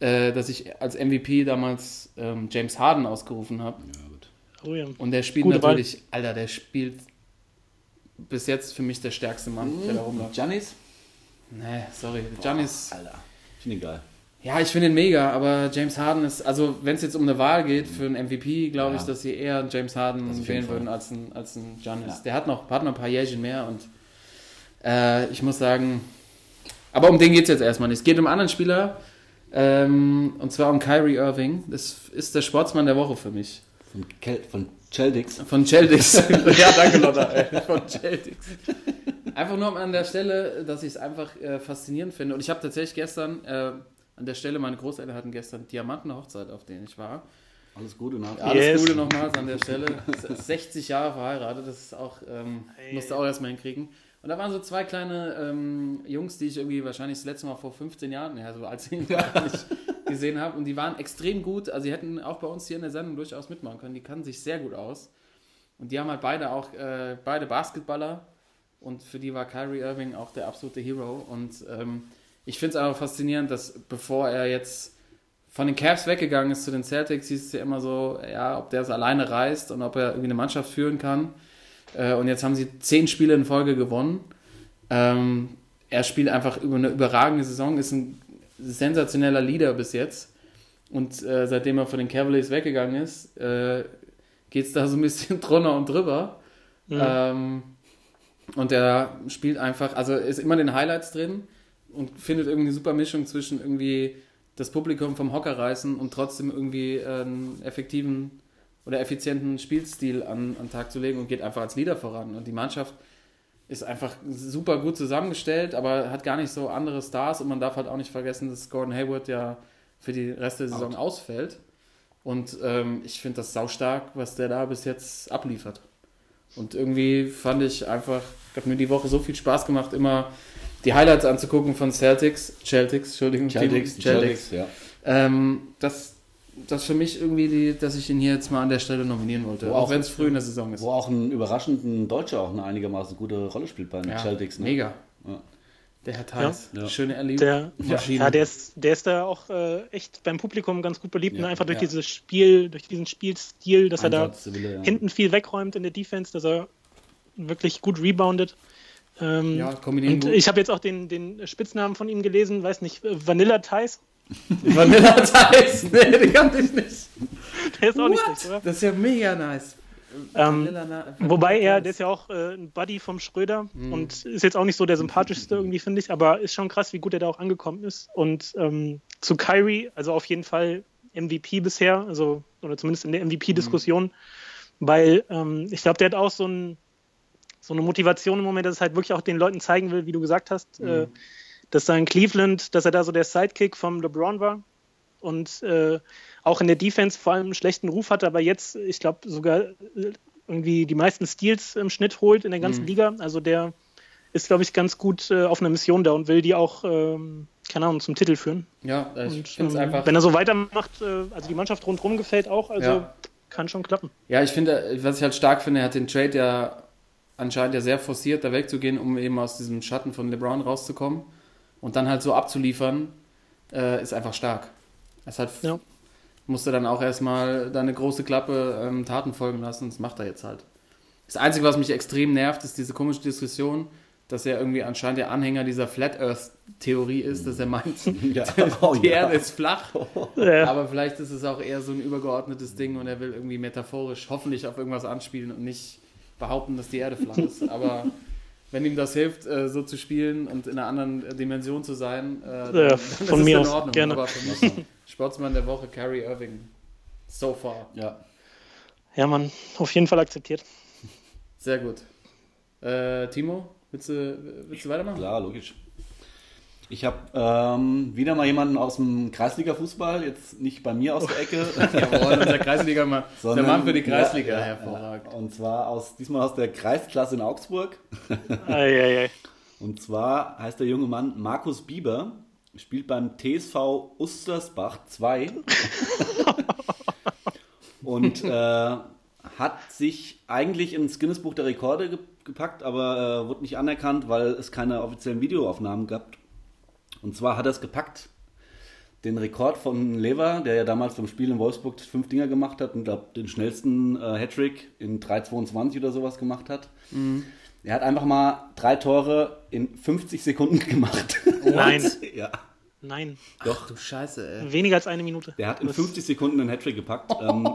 äh, dass ich als MVP damals ähm, James Harden ausgerufen habe. Ja, Oh. Und der spielt Gute natürlich, Alter, der spielt bis jetzt für mich der stärkste Mann, der da rumläuft. Giannis? Nee, sorry. Giannis, Alter. Ich finde ihn geil. ja, ich finde ihn mega, aber James Harden ist, also wenn es jetzt um eine Wahl geht für einen MVP, glaube ich, Ja. dass sie eher James Harden wählen würden als ein, als ein Giannis. Ja. Der hat noch, hat noch ein paar Jährchen mehr und äh, ich muss sagen, aber um den geht es jetzt erstmal nicht. Es geht um einen anderen Spieler, ähm, und zwar um Kyrie Irving. Das ist der Sportsmann der Woche für mich. Von, Kel von Celdix. Von Celtics. [laughs] ja, danke Lotta. ey. Von Celtics. Einfach nur an der Stelle, dass ich es einfach äh, faszinierend finde. Und ich habe tatsächlich gestern, äh, an der Stelle, meine Großeltern hatten gestern Diamantenhochzeit, auf denen ich war. Alles Gute nach. Alles Yes. Gute nochmals an der Stelle. 60 Jahre verheiratet, das ist auch, ähm, musste auch erstmal hinkriegen. Und da waren so zwei kleine ähm, Jungs, die ich irgendwie wahrscheinlich das letzte Mal vor 15 Jahren, ja, so als ich ihn gar nicht gesehen habe. Und die waren extrem gut. Also, die hätten auch bei uns hier in der Sendung durchaus mitmachen können. Die kannten sich sehr gut aus. Und die haben halt beide auch, äh, beide Basketballer. Und für die war Kyrie Irving auch der absolute Hero. Und ähm, ich finde es einfach faszinierend, dass bevor er jetzt von den Cavs weggegangen ist zu den Celtics, hieß es ja immer so, ja, ob der es alleine reißt und ob er irgendwie eine Mannschaft führen kann. Äh, und jetzt haben sie zehn Spiele in Folge gewonnen. Ähm, er spielt einfach über eine überragende Saison, ist ein sensationeller Leader bis jetzt. Und äh, seitdem er von den Cavaliers weggegangen ist, äh, geht es da so ein bisschen [laughs] drunter und drüber. Ähm, und er spielt einfach, also ist immer in den Highlights drin und findet irgendwie eine super Mischung zwischen irgendwie das Publikum vom Hocker reißen und trotzdem irgendwie einen effektiven oder effizienten Spielstil an, an den Tag zu legen und geht einfach als Leader voran. Und die Mannschaft ist einfach super gut zusammengestellt, aber hat gar nicht so andere Stars und man darf halt auch nicht vergessen, dass Gordon Hayward ja für die Rest der Saison ausfällt. Und ähm, ich finde das saustark, was der da bis jetzt abliefert. Und irgendwie fand ich einfach, hat mir die Woche so viel Spaß gemacht, immer die Highlights anzugucken von Celtics, Celtics, Entschuldigung, Celtics, Team- Celtics, ja. Ähm, das, das für mich irgendwie, die, dass ich ihn hier jetzt mal an der Stelle nominieren wollte, Wo auch auch- wenn es früh in der Saison ist. Wo auch ein überraschend Deutscher auch eine einigermaßen gute Rolle spielt bei den Ja, Celtics. Ne? Mega. Ja. Der Herr Theis, Ja. schöne Erlebnis. Ja, der ist, der ist da auch äh, echt beim Publikum ganz gut beliebt, Ja, ne? einfach durch ja. dieses Spiel, durch diesen Spielstil, dass er Einsatz, da Wille, ja. hinten viel wegräumt in der Defense, dass er wirklich gut reboundet. Ähm, Ja, kombinieren und gut. ich habe jetzt auch den, den Spitznamen von ihm gelesen, weiß nicht, äh, Vanilla Thais. Vanilla Theis, nee, den kannte ich nicht. Der ist auch nicht What? schlecht, oder? Das ist ja mega nice. Ähm, Wobei er, der ist ja auch äh, ein Buddy vom Schröder Mhm. und ist jetzt auch nicht so der sympathischste irgendwie, finde ich, aber ist schon krass, wie gut er da auch angekommen ist. Und ähm, zu Kyrie, also auf jeden Fall MVP bisher, also oder zumindest in der MVP-Diskussion, weil ähm, ich glaube, der hat auch so, ein, so eine Motivation im Moment, dass es halt wirklich auch den Leuten zeigen will, wie du gesagt hast, äh, dass da in Cleveland, dass er da so der Sidekick vom LeBron war und äh, auch in der Defense vor allem einen schlechten Ruf hatte, aber jetzt, ich glaube, sogar irgendwie die meisten Steals im Schnitt holt in der ganzen Liga. Also der ist, glaube ich, ganz gut äh, auf einer Mission da und will die auch, ähm, keine Ahnung, zum Titel führen. Ja, ich finde es ähm, einfach. wenn er so weitermacht, äh, also die Mannschaft rundherum gefällt auch, also Ja. kann schon klappen. Ja, ich finde, was ich halt stark finde, er hat den Trade ja anscheinend ja sehr forciert, da wegzugehen, um eben aus diesem Schatten von LeBron rauszukommen. Und dann halt so abzuliefern, äh, ist einfach stark. Es hat, Ja. musste dann auch erstmal da eine große Klappe ähm, Taten folgen lassen, das macht er jetzt halt. Das Einzige, was mich extrem nervt, ist diese komische Diskussion, dass er irgendwie anscheinend der Anhänger dieser Flat Earth Theorie ist, dass er meint, [laughs] Ja. [laughs] Oh, die ja. Erde ist flach. [laughs] Äh, Aber vielleicht ist es auch eher so ein übergeordnetes Ding und er will irgendwie metaphorisch hoffentlich auf irgendwas anspielen und nicht behaupten, dass die Erde flach ist. Aber wenn ihm das hilft, äh, so zu spielen und in einer anderen äh, Dimension zu sein, äh, dann, Ja, dann [laughs] von ist mir es in aus, Ordnung. gerne. Aber für mich Sportsmann der Woche, Carrie Irving. So far. Ja. ja, man, auf jeden Fall akzeptiert. Sehr gut. Äh, Timo, willst du, willst du weitermachen? Klar, logisch. Ich habe ähm, wieder mal jemanden aus dem Kreisliga-Fußball, jetzt nicht bei mir aus der Ecke, [laughs] Jawohl, unser Kreisliga mal. Der sondern- Mann für die Kreisliga, Ja, ja, hervorragend. Und zwar aus, diesmal aus der Kreisklasse in Augsburg. [laughs] Eieiei. Und zwar heißt der junge Mann Markus Bieber, spielt beim TSV Ustersbach 2 [laughs] und äh, hat sich eigentlich ins Guinness-Buch der Rekorde ge gepackt, aber äh, wurde nicht anerkannt, weil es keine offiziellen Videoaufnahmen gab. Und zwar hat er es gepackt, den Rekord von Lever, der ja damals beim Spiel in Wolfsburg fünf Dinger gemacht hat und glaub, den schnellsten äh, Hattrick in 3,22 oder sowas gemacht hat. Er hat einfach mal drei Tore in 50 Sekunden [laughs] gemacht. Nein, ja. nein. Doch, du Scheiße, ey. Weniger als eine Minute. Der hat in Das 50 Sekunden einen Hattrick gepackt. [laughs] Ähm,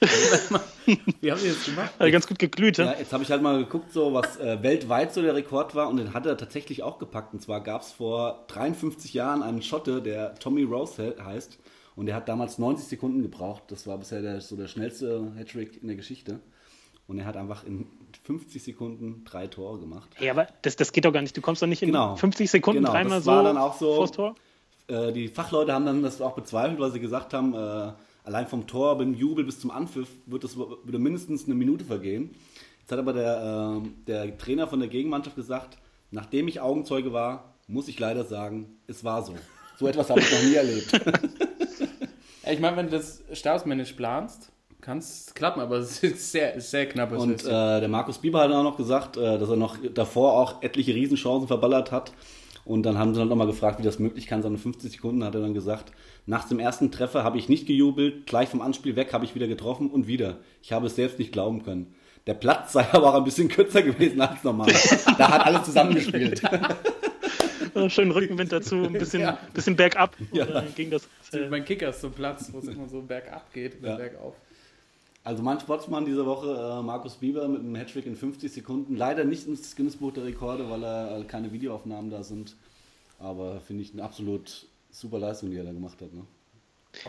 [laughs] [laughs] Wie haben die das gemacht? hat ganz gut geglüht. ja, Ja. jetzt habe ich halt mal geguckt, so was äh, weltweit so der Rekord war und den hat er tatsächlich auch gepackt. Und zwar gab es vor 53 Jahren einen Schotte, der Tommy Rose he- heißt. Und der hat damals 90 Sekunden gebraucht. Das war bisher der, so der schnellste Hattrick in der Geschichte. Und er hat einfach in 50 Sekunden drei Tore gemacht. Ja, aber das, das geht doch gar nicht. Du kommst doch nicht in Genau. 50 Sekunden Genau, dreimal das so war dann auch so- Tor. Äh, die Fachleute haben dann das auch bezweifelt, weil sie gesagt haben, äh, allein vom Tor, beim Jubel bis zum Anpfiff wird es würde mindestens eine Minute vergehen. Jetzt hat aber der, äh, der Trainer von der Gegenmannschaft gesagt, nachdem ich Augenzeuge war, muss ich leider sagen, es war so. So etwas habe ich noch nie erlebt. [laughs] Ich meine, wenn du das stabsmännisch planst, kann es klappen, aber es ist sehr, sehr knapp. Und äh, der Markus Bieber hat auch noch gesagt, äh, dass er noch davor auch etliche Riesenchancen verballert hat. Und dann haben sie dann nochmal gefragt, wie das möglich kann. Seine 50 Sekunden hat er dann gesagt, nach dem ersten Treffer habe ich nicht gejubelt, gleich vom Anspiel weg habe ich wieder getroffen und wieder. Ich habe es selbst nicht glauben können. Der Platz sei aber auch ein bisschen kürzer gewesen als normal. da hat alles zusammengespielt. [laughs] Äh, Schönen Rückenwind dazu, ein bisschen, Ja. bisschen bergab. Ja. Und dann ging das. Äh, mein Kicker ist so ein Platz, wo es immer so bergab geht, oder Ja. bergauf. Also mein Sportsmann diese Woche, äh, Markus Bieber mit einem Hattrick in 50 Sekunden. Leider nicht ins Guinness-Buch der Rekorde, weil er äh, keine Videoaufnahmen da sind. Aber finde ich eine absolut super Leistung, die er da gemacht hat. Ne?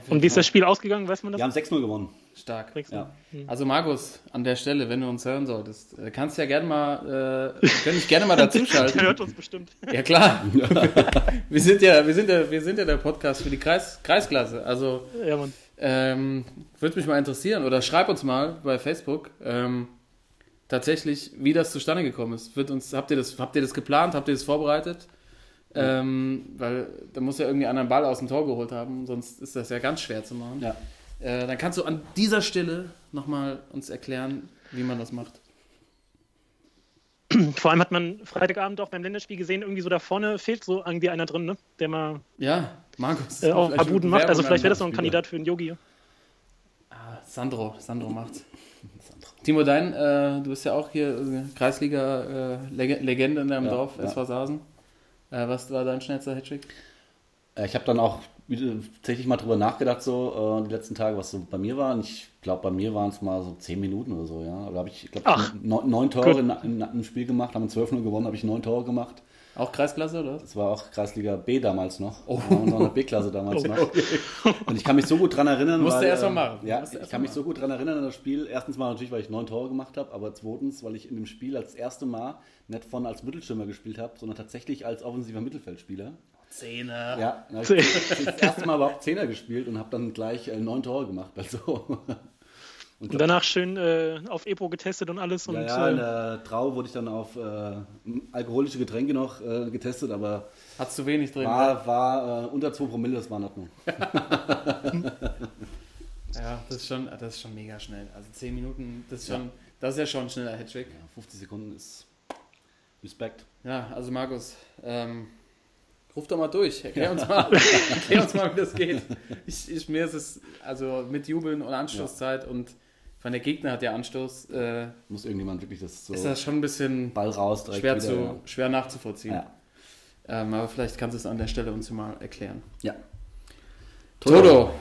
und wie ist das Spiel ausgegangen? Weiß man das? Die haben 6-0 gewonnen. Stark. Ja. Also Markus, an der Stelle, wenn du uns hören solltest, äh, kannst ja gerne mal, äh, können ich gerne mal [laughs] dazuschalten. Der hört uns bestimmt. Ja klar. [laughs] [laughs] wir sind ja, wir sind ja, wir sind ja der Podcast für die Kreis, Kreisklasse. Also Ja, Mann. ähm, würde mich mal interessieren oder schreib uns mal bei Facebook ähm, tatsächlich, wie das zustande gekommen ist. Wird uns, habt ihr das, habt ihr das geplant? Habt ihr das vorbereitet? Ähm, weil da muss ja irgendwie einen anderen Ball aus dem Tor geholt haben, sonst ist das ja ganz schwer zu machen. Ja. Äh, dann kannst du an dieser Stelle nochmal uns erklären, wie man das macht. Vor allem hat man Freitagabend auch beim Länderspiel gesehen, irgendwie so da vorne fehlt so irgendwie einer drin, ne? der mal Ja, Markus. äh, auch ein paar vielleicht Buden macht. Also vielleicht wäre das noch ein Kandidat für einen Yogi. Ah, Sandro, Sandro macht's. Timo, dein, äh, du bist ja auch hier äh, Kreisliga-Legende in deinem Ja, Dorf, ja. SV Sasen. Äh, was war dein schnellster Hattrick? Äh, Ich habe dann auch wieder tatsächlich mal drüber nachgedacht, so äh, die letzten Tage, was so bei mir war. Und ich glaube, bei mir waren es mal so 10 Minuten oder so, ja. Da habe ich, glaube Ach. neun, neun Tore Gut. in, in einem Spiel gemacht, haben 12-0 gewonnen, habe ich neun Tore gemacht. Auch Kreisklasse, oder? Das war auch Kreisliga B damals noch. Oh. Waren noch in der B-Klasse damals [laughs] noch. Und ich kann mich so gut dran erinnern. Musste erst mal äh, machen. Ja, ich kann mal mich so gut dran erinnern an das Spiel. Erstens mal natürlich, weil ich neun Tore gemacht habe, aber zweitens, weil ich in dem Spiel als erste Mal nicht von als Mittelstürmer gespielt habe, sondern tatsächlich als offensiver Mittelfeldspieler. Zehner. Ja, hab ich das erste Mal überhaupt Zehner gespielt und habe dann gleich äh, neun Tore gemacht. Also, Und danach schön äh, auf Epo getestet und alles. Und, ja, ja, in äh, der Trau wurde ich dann auf äh, alkoholische Getränke noch äh, getestet, aber Hat zu wenig drin. ne? war, war äh, unter 2 Promille, das war in Ordnung. [laughs] Ja, das ist, schon, das ist schon mega schnell. Also 10 Minuten, das ist, schon, das ist ja schon ein schneller Hattrick. Ja, 50 Sekunden ist Respekt. Ja, also Markus, ähm, ruf doch mal durch. Erklär uns mal, [laughs] erklär uns mal wie das geht. Ich, ich, mir ist es, also mit Jubeln und Anstoßzeit und von der Gegner hat ja Anstoß, äh, Muss irgendjemand wirklich das so ist das schon ein bisschen Ball raus direkt schwer, wieder, zu, schwer nachzuvollziehen. ja. Ähm, aber vielleicht kannst du es an der Stelle uns mal erklären. ja. Toto,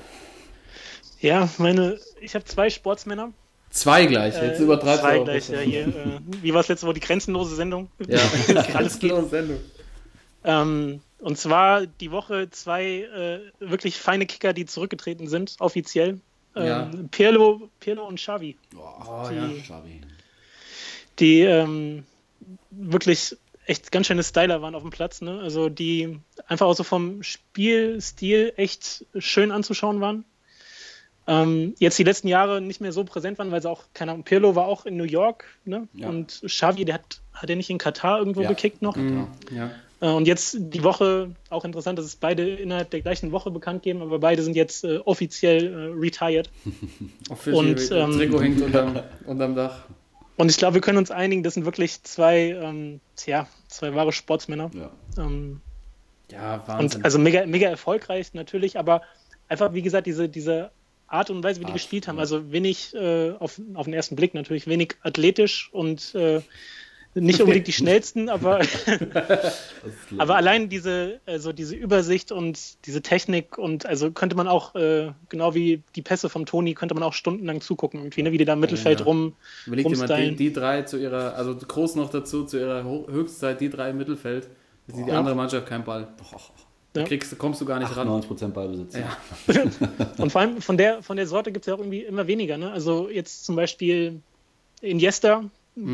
ja, meine, ich habe zwei Sportsmänner. zwei gleich, Äh, jetzt übertreibst zwei gleich, ja, hier. Äh, wie war es letzte Woche? Die grenzenlose Sendung? Ja, [laughs] los, Sendung. Ähm, und zwar die Woche zwei äh, wirklich feine Kicker, die zurückgetreten sind, offiziell. Ähm, Ja. Pirlo, Pirlo und Xavi. Oh, Oh, Die- ja. Xavi. die ähm, wirklich echt ganz schöne Styler waren auf dem Platz, ne? Also die einfach auch so vom Spielstil echt schön anzuschauen waren. Ähm, jetzt die letzten Jahre nicht mehr so präsent waren, weil sie auch, keine Ahnung, Pirlo war auch in New York, ne? Ja. Und Xavi, der hat, hat er nicht in Katar irgendwo Ja. gekickt noch? Mhm. Ja. Äh, Und jetzt die Woche, auch interessant, dass es beide innerhalb der gleichen Woche bekannt geben, aber beide sind jetzt äh, offiziell äh, retired. [laughs] Und, ähm, Trikot hängt unterm, unterm Dach. Und ich glaube, wir können uns einigen, das sind wirklich zwei, ähm, tja, zwei wahre Sportsmänner. Ja. Ähm, Ja, Wahnsinn. und also mega, mega erfolgreich natürlich, aber einfach, wie gesagt, diese, diese Art und Weise, wie die gespielt haben, ja. also wenig äh, auf, auf den ersten Blick natürlich, wenig athletisch und äh, nicht unbedingt die schnellsten, aber, [laughs] aber allein diese, also diese Übersicht und diese Technik und also könnte man auch, äh, genau wie die Pässe vom Toni, könnte man auch stundenlang zugucken, irgendwie, ne, wie die da im Mittelfeld ja. rum Überleg dir mal die, rumstylen. die drei zu ihrer, also groß noch dazu, zu ihrer Höchstzeit, die drei im Mittelfeld. Da sieht die Ja. andere Mannschaft keinen Ball. Da Ja. kriegst, kommst du gar nicht ran. 90% Ballbesitz. Ja. [laughs] Und vor allem von der, von der Sorte gibt es ja auch irgendwie immer weniger. Ne? Also jetzt zum Beispiel Iniesta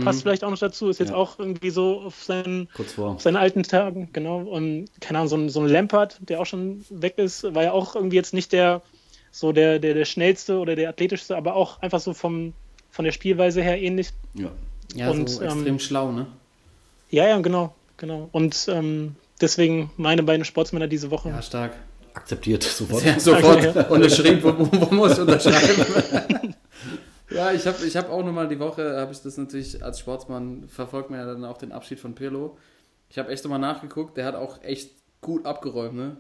passt vielleicht auch noch dazu, ist jetzt Ja. auch irgendwie so auf seinen, Kurz vor. auf seinen alten Tagen, genau. Und keine Ahnung, so ein, so ein Lampard, der auch schon weg ist, war ja auch irgendwie jetzt nicht der so der, der, der schnellste oder der athletischste, aber auch einfach so vom, von der Spielweise her ähnlich. Ja. Ja, Und, so ähm, extrem schlau, ne? Ja, ja, genau, genau. Und ähm, deswegen meine beiden Sportsmänner diese Woche. Ja, stark. Akzeptiert [laughs] sofort. Ja, sofort Okay, unterschrieben, wo, wo, wo muss ich unterschreiben? [laughs] ja, ich habe ich hab auch nochmal die Woche, habe ich das natürlich als Sportsmann, verfolgt mir ja dann auch den Abschied von Pirlo. Ich habe echt nochmal nachgeguckt, der hat auch echt gut abgeräumt, ne?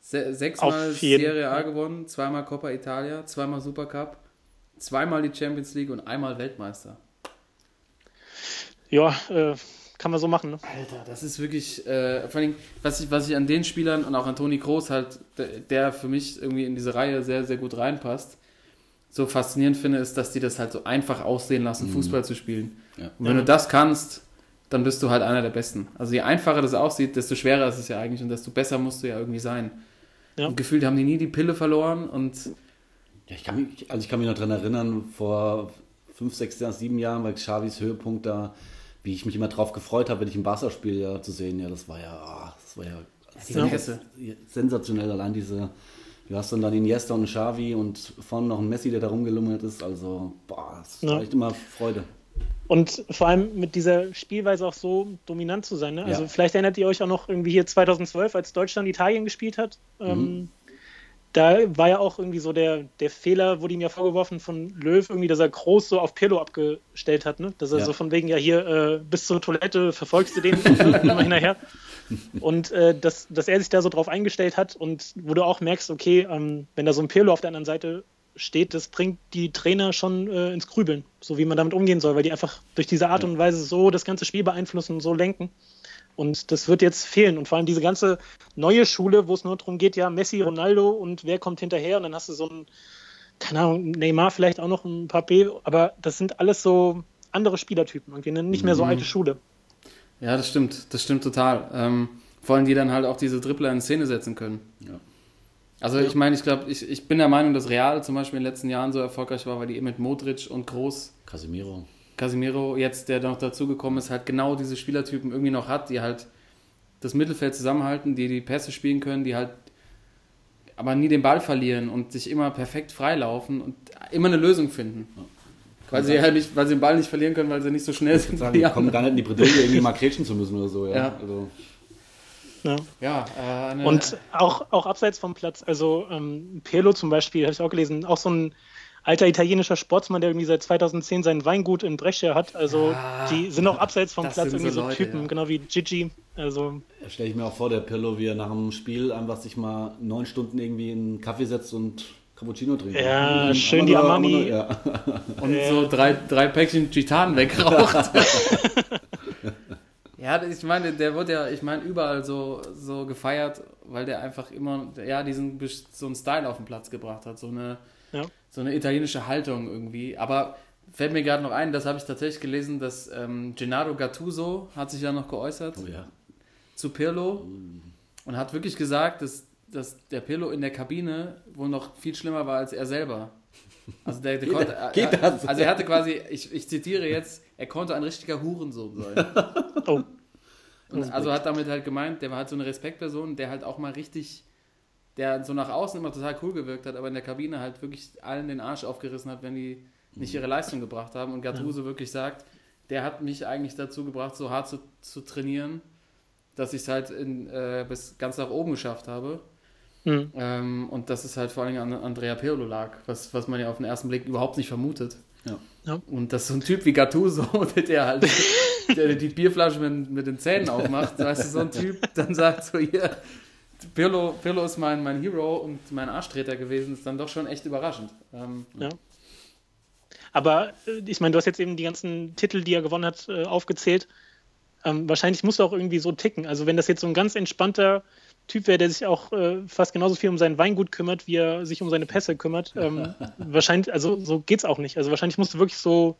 Se sechsmal. Serie A gewonnen, zweimal Coppa Italia, zweimal Supercup, zweimal die Champions League und einmal Weltmeister. Ja, äh, kann man so machen. Ne? Alter, das ist wirklich, äh, vor allem, was ich, was ich an den Spielern und auch an Toni Kroos halt, der, der für mich irgendwie in diese Reihe sehr, sehr gut reinpasst, so faszinierend finde, ist, dass die das halt so einfach aussehen lassen, Fußball zu spielen. Ja. Und wenn du das kannst, dann bist du halt einer der Besten. Also je einfacher das aussieht, desto schwerer ist es ja eigentlich und desto besser musst du ja irgendwie sein. Ja. Und gefühlt haben die nie die Pille verloren und Ja, ich kann mich, also ich kann mich noch daran erinnern, vor fünf, sechs, Jahren, sieben Jahren bei Xavis Höhepunkt da, wie ich mich immer drauf gefreut habe, wenn ich ein Barca-Spiel ja, zu sehen. Ja, das war ja, ah, das war ja, Pässe. sensationell. Allein diese, du hast dann, dann Iniesta und Xavi und vorne noch ein Messi, der da rumgelummert ist. Also, boah, das Ja. echt immer Freude. Und vor allem mit dieser Spielweise auch so dominant zu sein. Ne? Also Ja. vielleicht erinnert ihr euch auch noch irgendwie hier 2012, als Deutschland Italien gespielt hat. Mhm. Ähm, da war ja auch irgendwie so der, der Fehler, wurde ihm ja vorgeworfen von Löw, irgendwie, dass er groß so auf Pirlo abgestellt hat. Ne? Dass er Ja. so von wegen, ja hier äh, bis zur Toilette verfolgst du den [laughs] immer hinterher. Und äh, dass, dass er sich da so drauf eingestellt hat und wo du auch merkst, okay, ähm, wenn da so ein Pirlo auf der anderen Seite steht, das bringt die Trainer schon äh, ins Grübeln, so wie man damit umgehen soll, weil die einfach durch diese Art und Weise so das ganze Spiel beeinflussen und so lenken. Und das wird jetzt fehlen. Und vor allem diese ganze neue Schule, wo es nur darum geht, ja, Messi, Ronaldo und wer kommt hinterher und dann hast du so ein, keine Ahnung, Neymar vielleicht auch noch ein paar B, aber das sind alles so andere Spielertypen, irgendwie nicht mehr so alte Schule. Ja, das stimmt, das stimmt total. Ähm, vor allem die dann halt auch diese Dribbler in Szene setzen können. Ja. Also ich meine, ich glaube, ich, ich bin der Meinung, dass Real zum Beispiel in den letzten Jahren so erfolgreich war, weil die mit Modric und Groß, Casemiro. Casemiro jetzt, der noch dazugekommen ist, halt genau diese Spielertypen irgendwie noch hat, die halt das Mittelfeld zusammenhalten, die die Pässe spielen können, die halt aber nie den Ball verlieren und sich immer perfekt freilaufen und immer eine Lösung finden. Weil sie halt nicht, weil sie den Ball nicht verlieren können, weil sie nicht so schnell sind. Sagen, die kommen gar nicht in die Bredouille, irgendwie mal kretschen zu müssen oder so. Ja. Ja. Also, Ja. Ja, äh, Und auch, auch abseits vom Platz, also ähm, Pirlo zum Beispiel, habe ich auch gelesen, auch so ein alter italienischer Sportsmann, der irgendwie seit 2010 sein Weingut in Brescia hat. Also Ja, die sind auch abseits vom Platz irgendwie so so, Leute, Typen, ja. genau wie Gigi. Also Da stelle ich mir auch vor, der Pirlo, wie er nach dem Spiel einfach sich mal neun Stunden irgendwie in einen Kaffee setzt und Cappuccino trinkt. Ja, Und schön die Armani. aber nur- Ja. [laughs] und so drei, drei Päckchen Gitan wegraucht. [laughs] [laughs] ja, ich meine, der wird ja, ich meine, überall so, so gefeiert, weil der einfach immer, ja, diesen so einen Style auf den Platz gebracht hat, so eine, Ja. so eine italienische Haltung irgendwie. Aber fällt mir gerade noch ein, das habe ich tatsächlich gelesen, dass ähm, Gennaro Gattuso hat sich ja noch geäußert Oh ja. zu Pirlo und hat wirklich gesagt, dass, dass der Pirlo in der Kabine wohl noch viel schlimmer war als er selber. Also, der, der Geht konnte, das? Geht das? also er hatte quasi, ich, ich zitiere jetzt, er konnte ein richtiger Hurensohn sein. oh, Und also hat damit halt gemeint, der war halt so eine Respektperson, der halt auch mal richtig, der so nach außen immer total cool gewirkt hat, aber in der Kabine halt wirklich allen den Arsch aufgerissen hat, wenn die nicht ihre Leistung gebracht haben. Und Gattuso wirklich sagt, der hat mich eigentlich dazu gebracht, so hart zu, zu trainieren, dass ich es halt in, äh, bis ganz nach oben geschafft habe. Mhm. Ähm, und dass es halt vor allem an Andrea Pirlo lag, was, was man ja auf den ersten Blick überhaupt nicht vermutet. Ja. Ja. Und dass so ein Typ wie Gattuso, [laughs] der halt der die Bierflasche mit, mit den Zähnen aufmacht, weißt du, so ein Typ dann sagt so, hier, Pirlo, Pirlo ist mein, mein Hero und mein Arschtreter gewesen, ist dann doch schon echt überraschend. Ähm, Ja. Aber äh, ich meine, du hast jetzt eben die ganzen Titel, die er gewonnen hat, äh, aufgezählt. Ähm, wahrscheinlich muss er auch irgendwie so ticken. Also wenn das jetzt so ein ganz entspannter Typ wäre, der sich auch äh, fast genauso viel um sein Weingut kümmert, wie er sich um seine Pässe kümmert, ähm, [laughs] wahrscheinlich, also so geht's auch nicht. Also wahrscheinlich musst du wirklich so,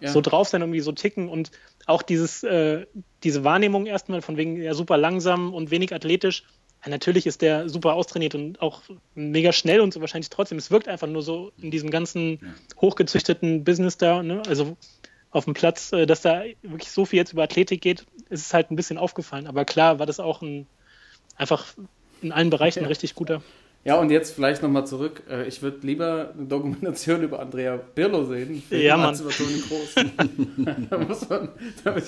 Ja. so drauf sein, irgendwie so ticken und auch dieses, äh, diese Wahrnehmung erstmal von wegen ja super langsam und wenig athletisch. Ja, natürlich ist der super austrainiert und auch mega schnell und so wahrscheinlich trotzdem. Es wirkt einfach nur so in diesem ganzen hochgezüchteten Business da, ne? also auf dem Platz, äh, dass da wirklich so viel jetzt über Athletik geht, ist es halt ein bisschen aufgefallen. Aber klar war das auch ein einfach in allen Bereichen ein richtig guter. Ja, und jetzt vielleicht nochmal zurück. Äh, Ich würde lieber eine Dokumentation [laughs] über Andrea Pirlo sehen, Ja, als Mann. über Toni Kroos. [laughs] da muss man, da ich,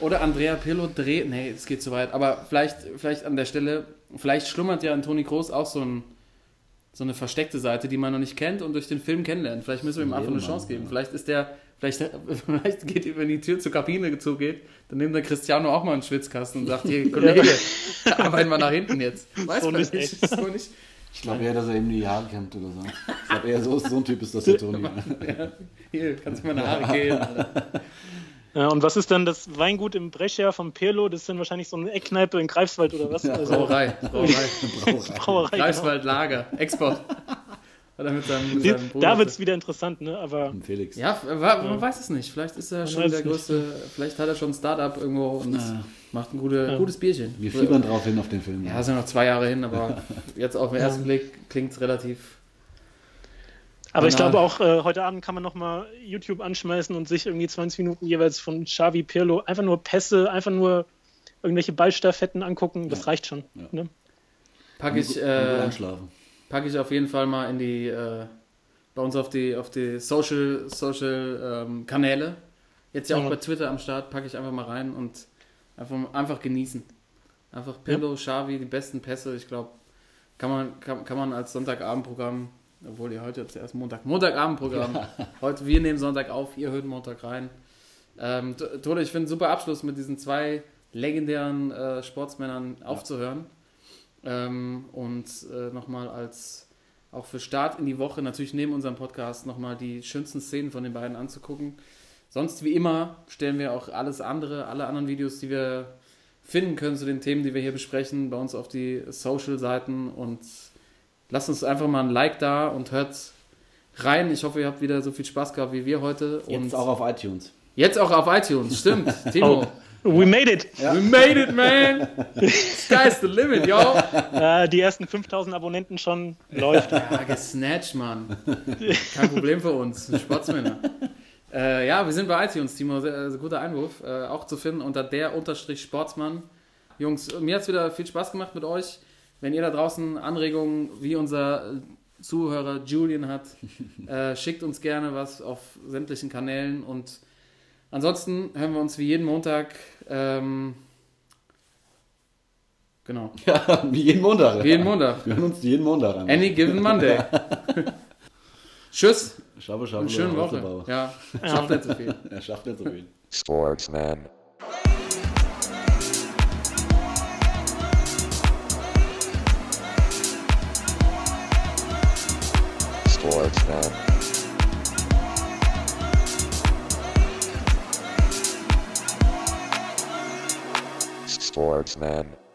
oder Andrea Pirlo dreht, nee, es geht zu weit, aber vielleicht, vielleicht an der Stelle, vielleicht schlummert ja an Toni Kroos auch so, ein, so eine versteckte Seite, die man noch nicht kennt und durch den Film kennenlernt. Vielleicht müssen wir ihm einfach eine Chance geben. ja. Vielleicht ist der, vielleicht, [laughs] vielleicht geht, ihm, wenn die Tür zur Kabine zugeht, dann nimmt der Cristiano auch mal einen Schwitzkasten und sagt, hier, [laughs] Kollege, [laughs] arbeiten wir nach hinten jetzt. Weiß So man nicht, nicht. So nicht. Ich glaube eher, dass er eben die Haare kämmt oder so. Ich glaube eher, so, so ein Typ ist das der Toni. Ja, hier, kannst du meine Haare gehen. Alter. Ja, und was ist dann das Weingut im Brescia vom Pirlo? Das ist dann wahrscheinlich so eine Eckkneipe in Greifswald oder was? Also, Brauerei, Brauerei. Brauerei. Genau. Greifswald Lager, Export. Mit seinem, mit seinem da wird es wieder interessant, ne? Aber Felix. Ja, man weiß es nicht. Vielleicht ist er schon weiß der es nicht. größte, vielleicht hat er schon ein Startup irgendwo und Ja. macht ein gute, gutes Bierchen. Wir fiebern drauf hin auf den Film. Ja, sind noch zwei Jahre hin, aber [laughs] jetzt auf den ersten Blick klingt es relativ. Aber ich Banal. glaube auch, äh, heute Abend kann man nochmal YouTube anschmeißen und sich irgendwie 20 Minuten jeweils von Xavi Pirlo einfach nur Pässe, einfach nur irgendwelche Ballstaffetten angucken. Das Ja. reicht schon. Ja. Ne? Packe ich, Äh, äh, einschlafen. Pack ich auf jeden Fall mal in die, äh, bei uns auf die, auf die Social, Social ähm, Kanäle. Jetzt ja auch Ja. bei Twitter am Start, packe ich einfach mal rein und einfach, einfach genießen. Einfach Pirlo, Xavi, die besten Pässe. Ich glaube, kann man, kann, kann man als Sonntagabendprogramm, obwohl ihr heute jetzt erst Montag, Montagabendprogramm. [laughs] Heute, wir nehmen Sonntag auf, ihr hört Montag rein. Ähm, T- Tode, ich finde einen super Abschluss mit diesen zwei legendären äh, Sportsmännern aufzuhören. Ähm, und äh, nochmal als auch für Start in die Woche natürlich neben unserem Podcast nochmal die schönsten Szenen von den beiden anzugucken. Sonst wie immer stellen wir auch alles andere, alle anderen Videos, die wir finden können zu den Themen, die wir hier besprechen, bei uns auf die Social-Seiten und lasst uns einfach mal ein Like da und hört rein. Ich hoffe, ihr habt wieder so viel Spaß gehabt wie wir heute. und Jetzt auch auf iTunes. jetzt auch auf iTunes, stimmt. [laughs] Timo. We made it! We made it, man! [laughs] Sky's the limit, yo! Äh, die ersten 5000 Abonnenten schon läuft. Ja, gesnatcht, Mann. Kein Problem für uns, Sportsmänner. Äh, ja, wir sind bei iTunes, Timo. Sehr guter Einwurf. Äh, auch zu finden unter der Unterstrich Sportsmann. Jungs, mir hat es wieder viel Spaß gemacht mit euch. Wenn ihr da draußen Anregungen wie unser äh, Zuhörer Julian hat, äh, schickt uns gerne was auf sämtlichen Kanälen. Und ansonsten hören wir uns wie jeden Montag. Ähm, genau. [laughs] Ja, wie jeden Montag. Wie jeden Montag. Wir hören uns jeden Montag an. Any given Monday. [laughs] [laughs] Tschüss. Schabe, schabe, Eine schöne Woche. Holzebauer. Ja, schafft nicht so viel. Er schafft nicht so viel. Sportsman. Sportsman. Sportsman.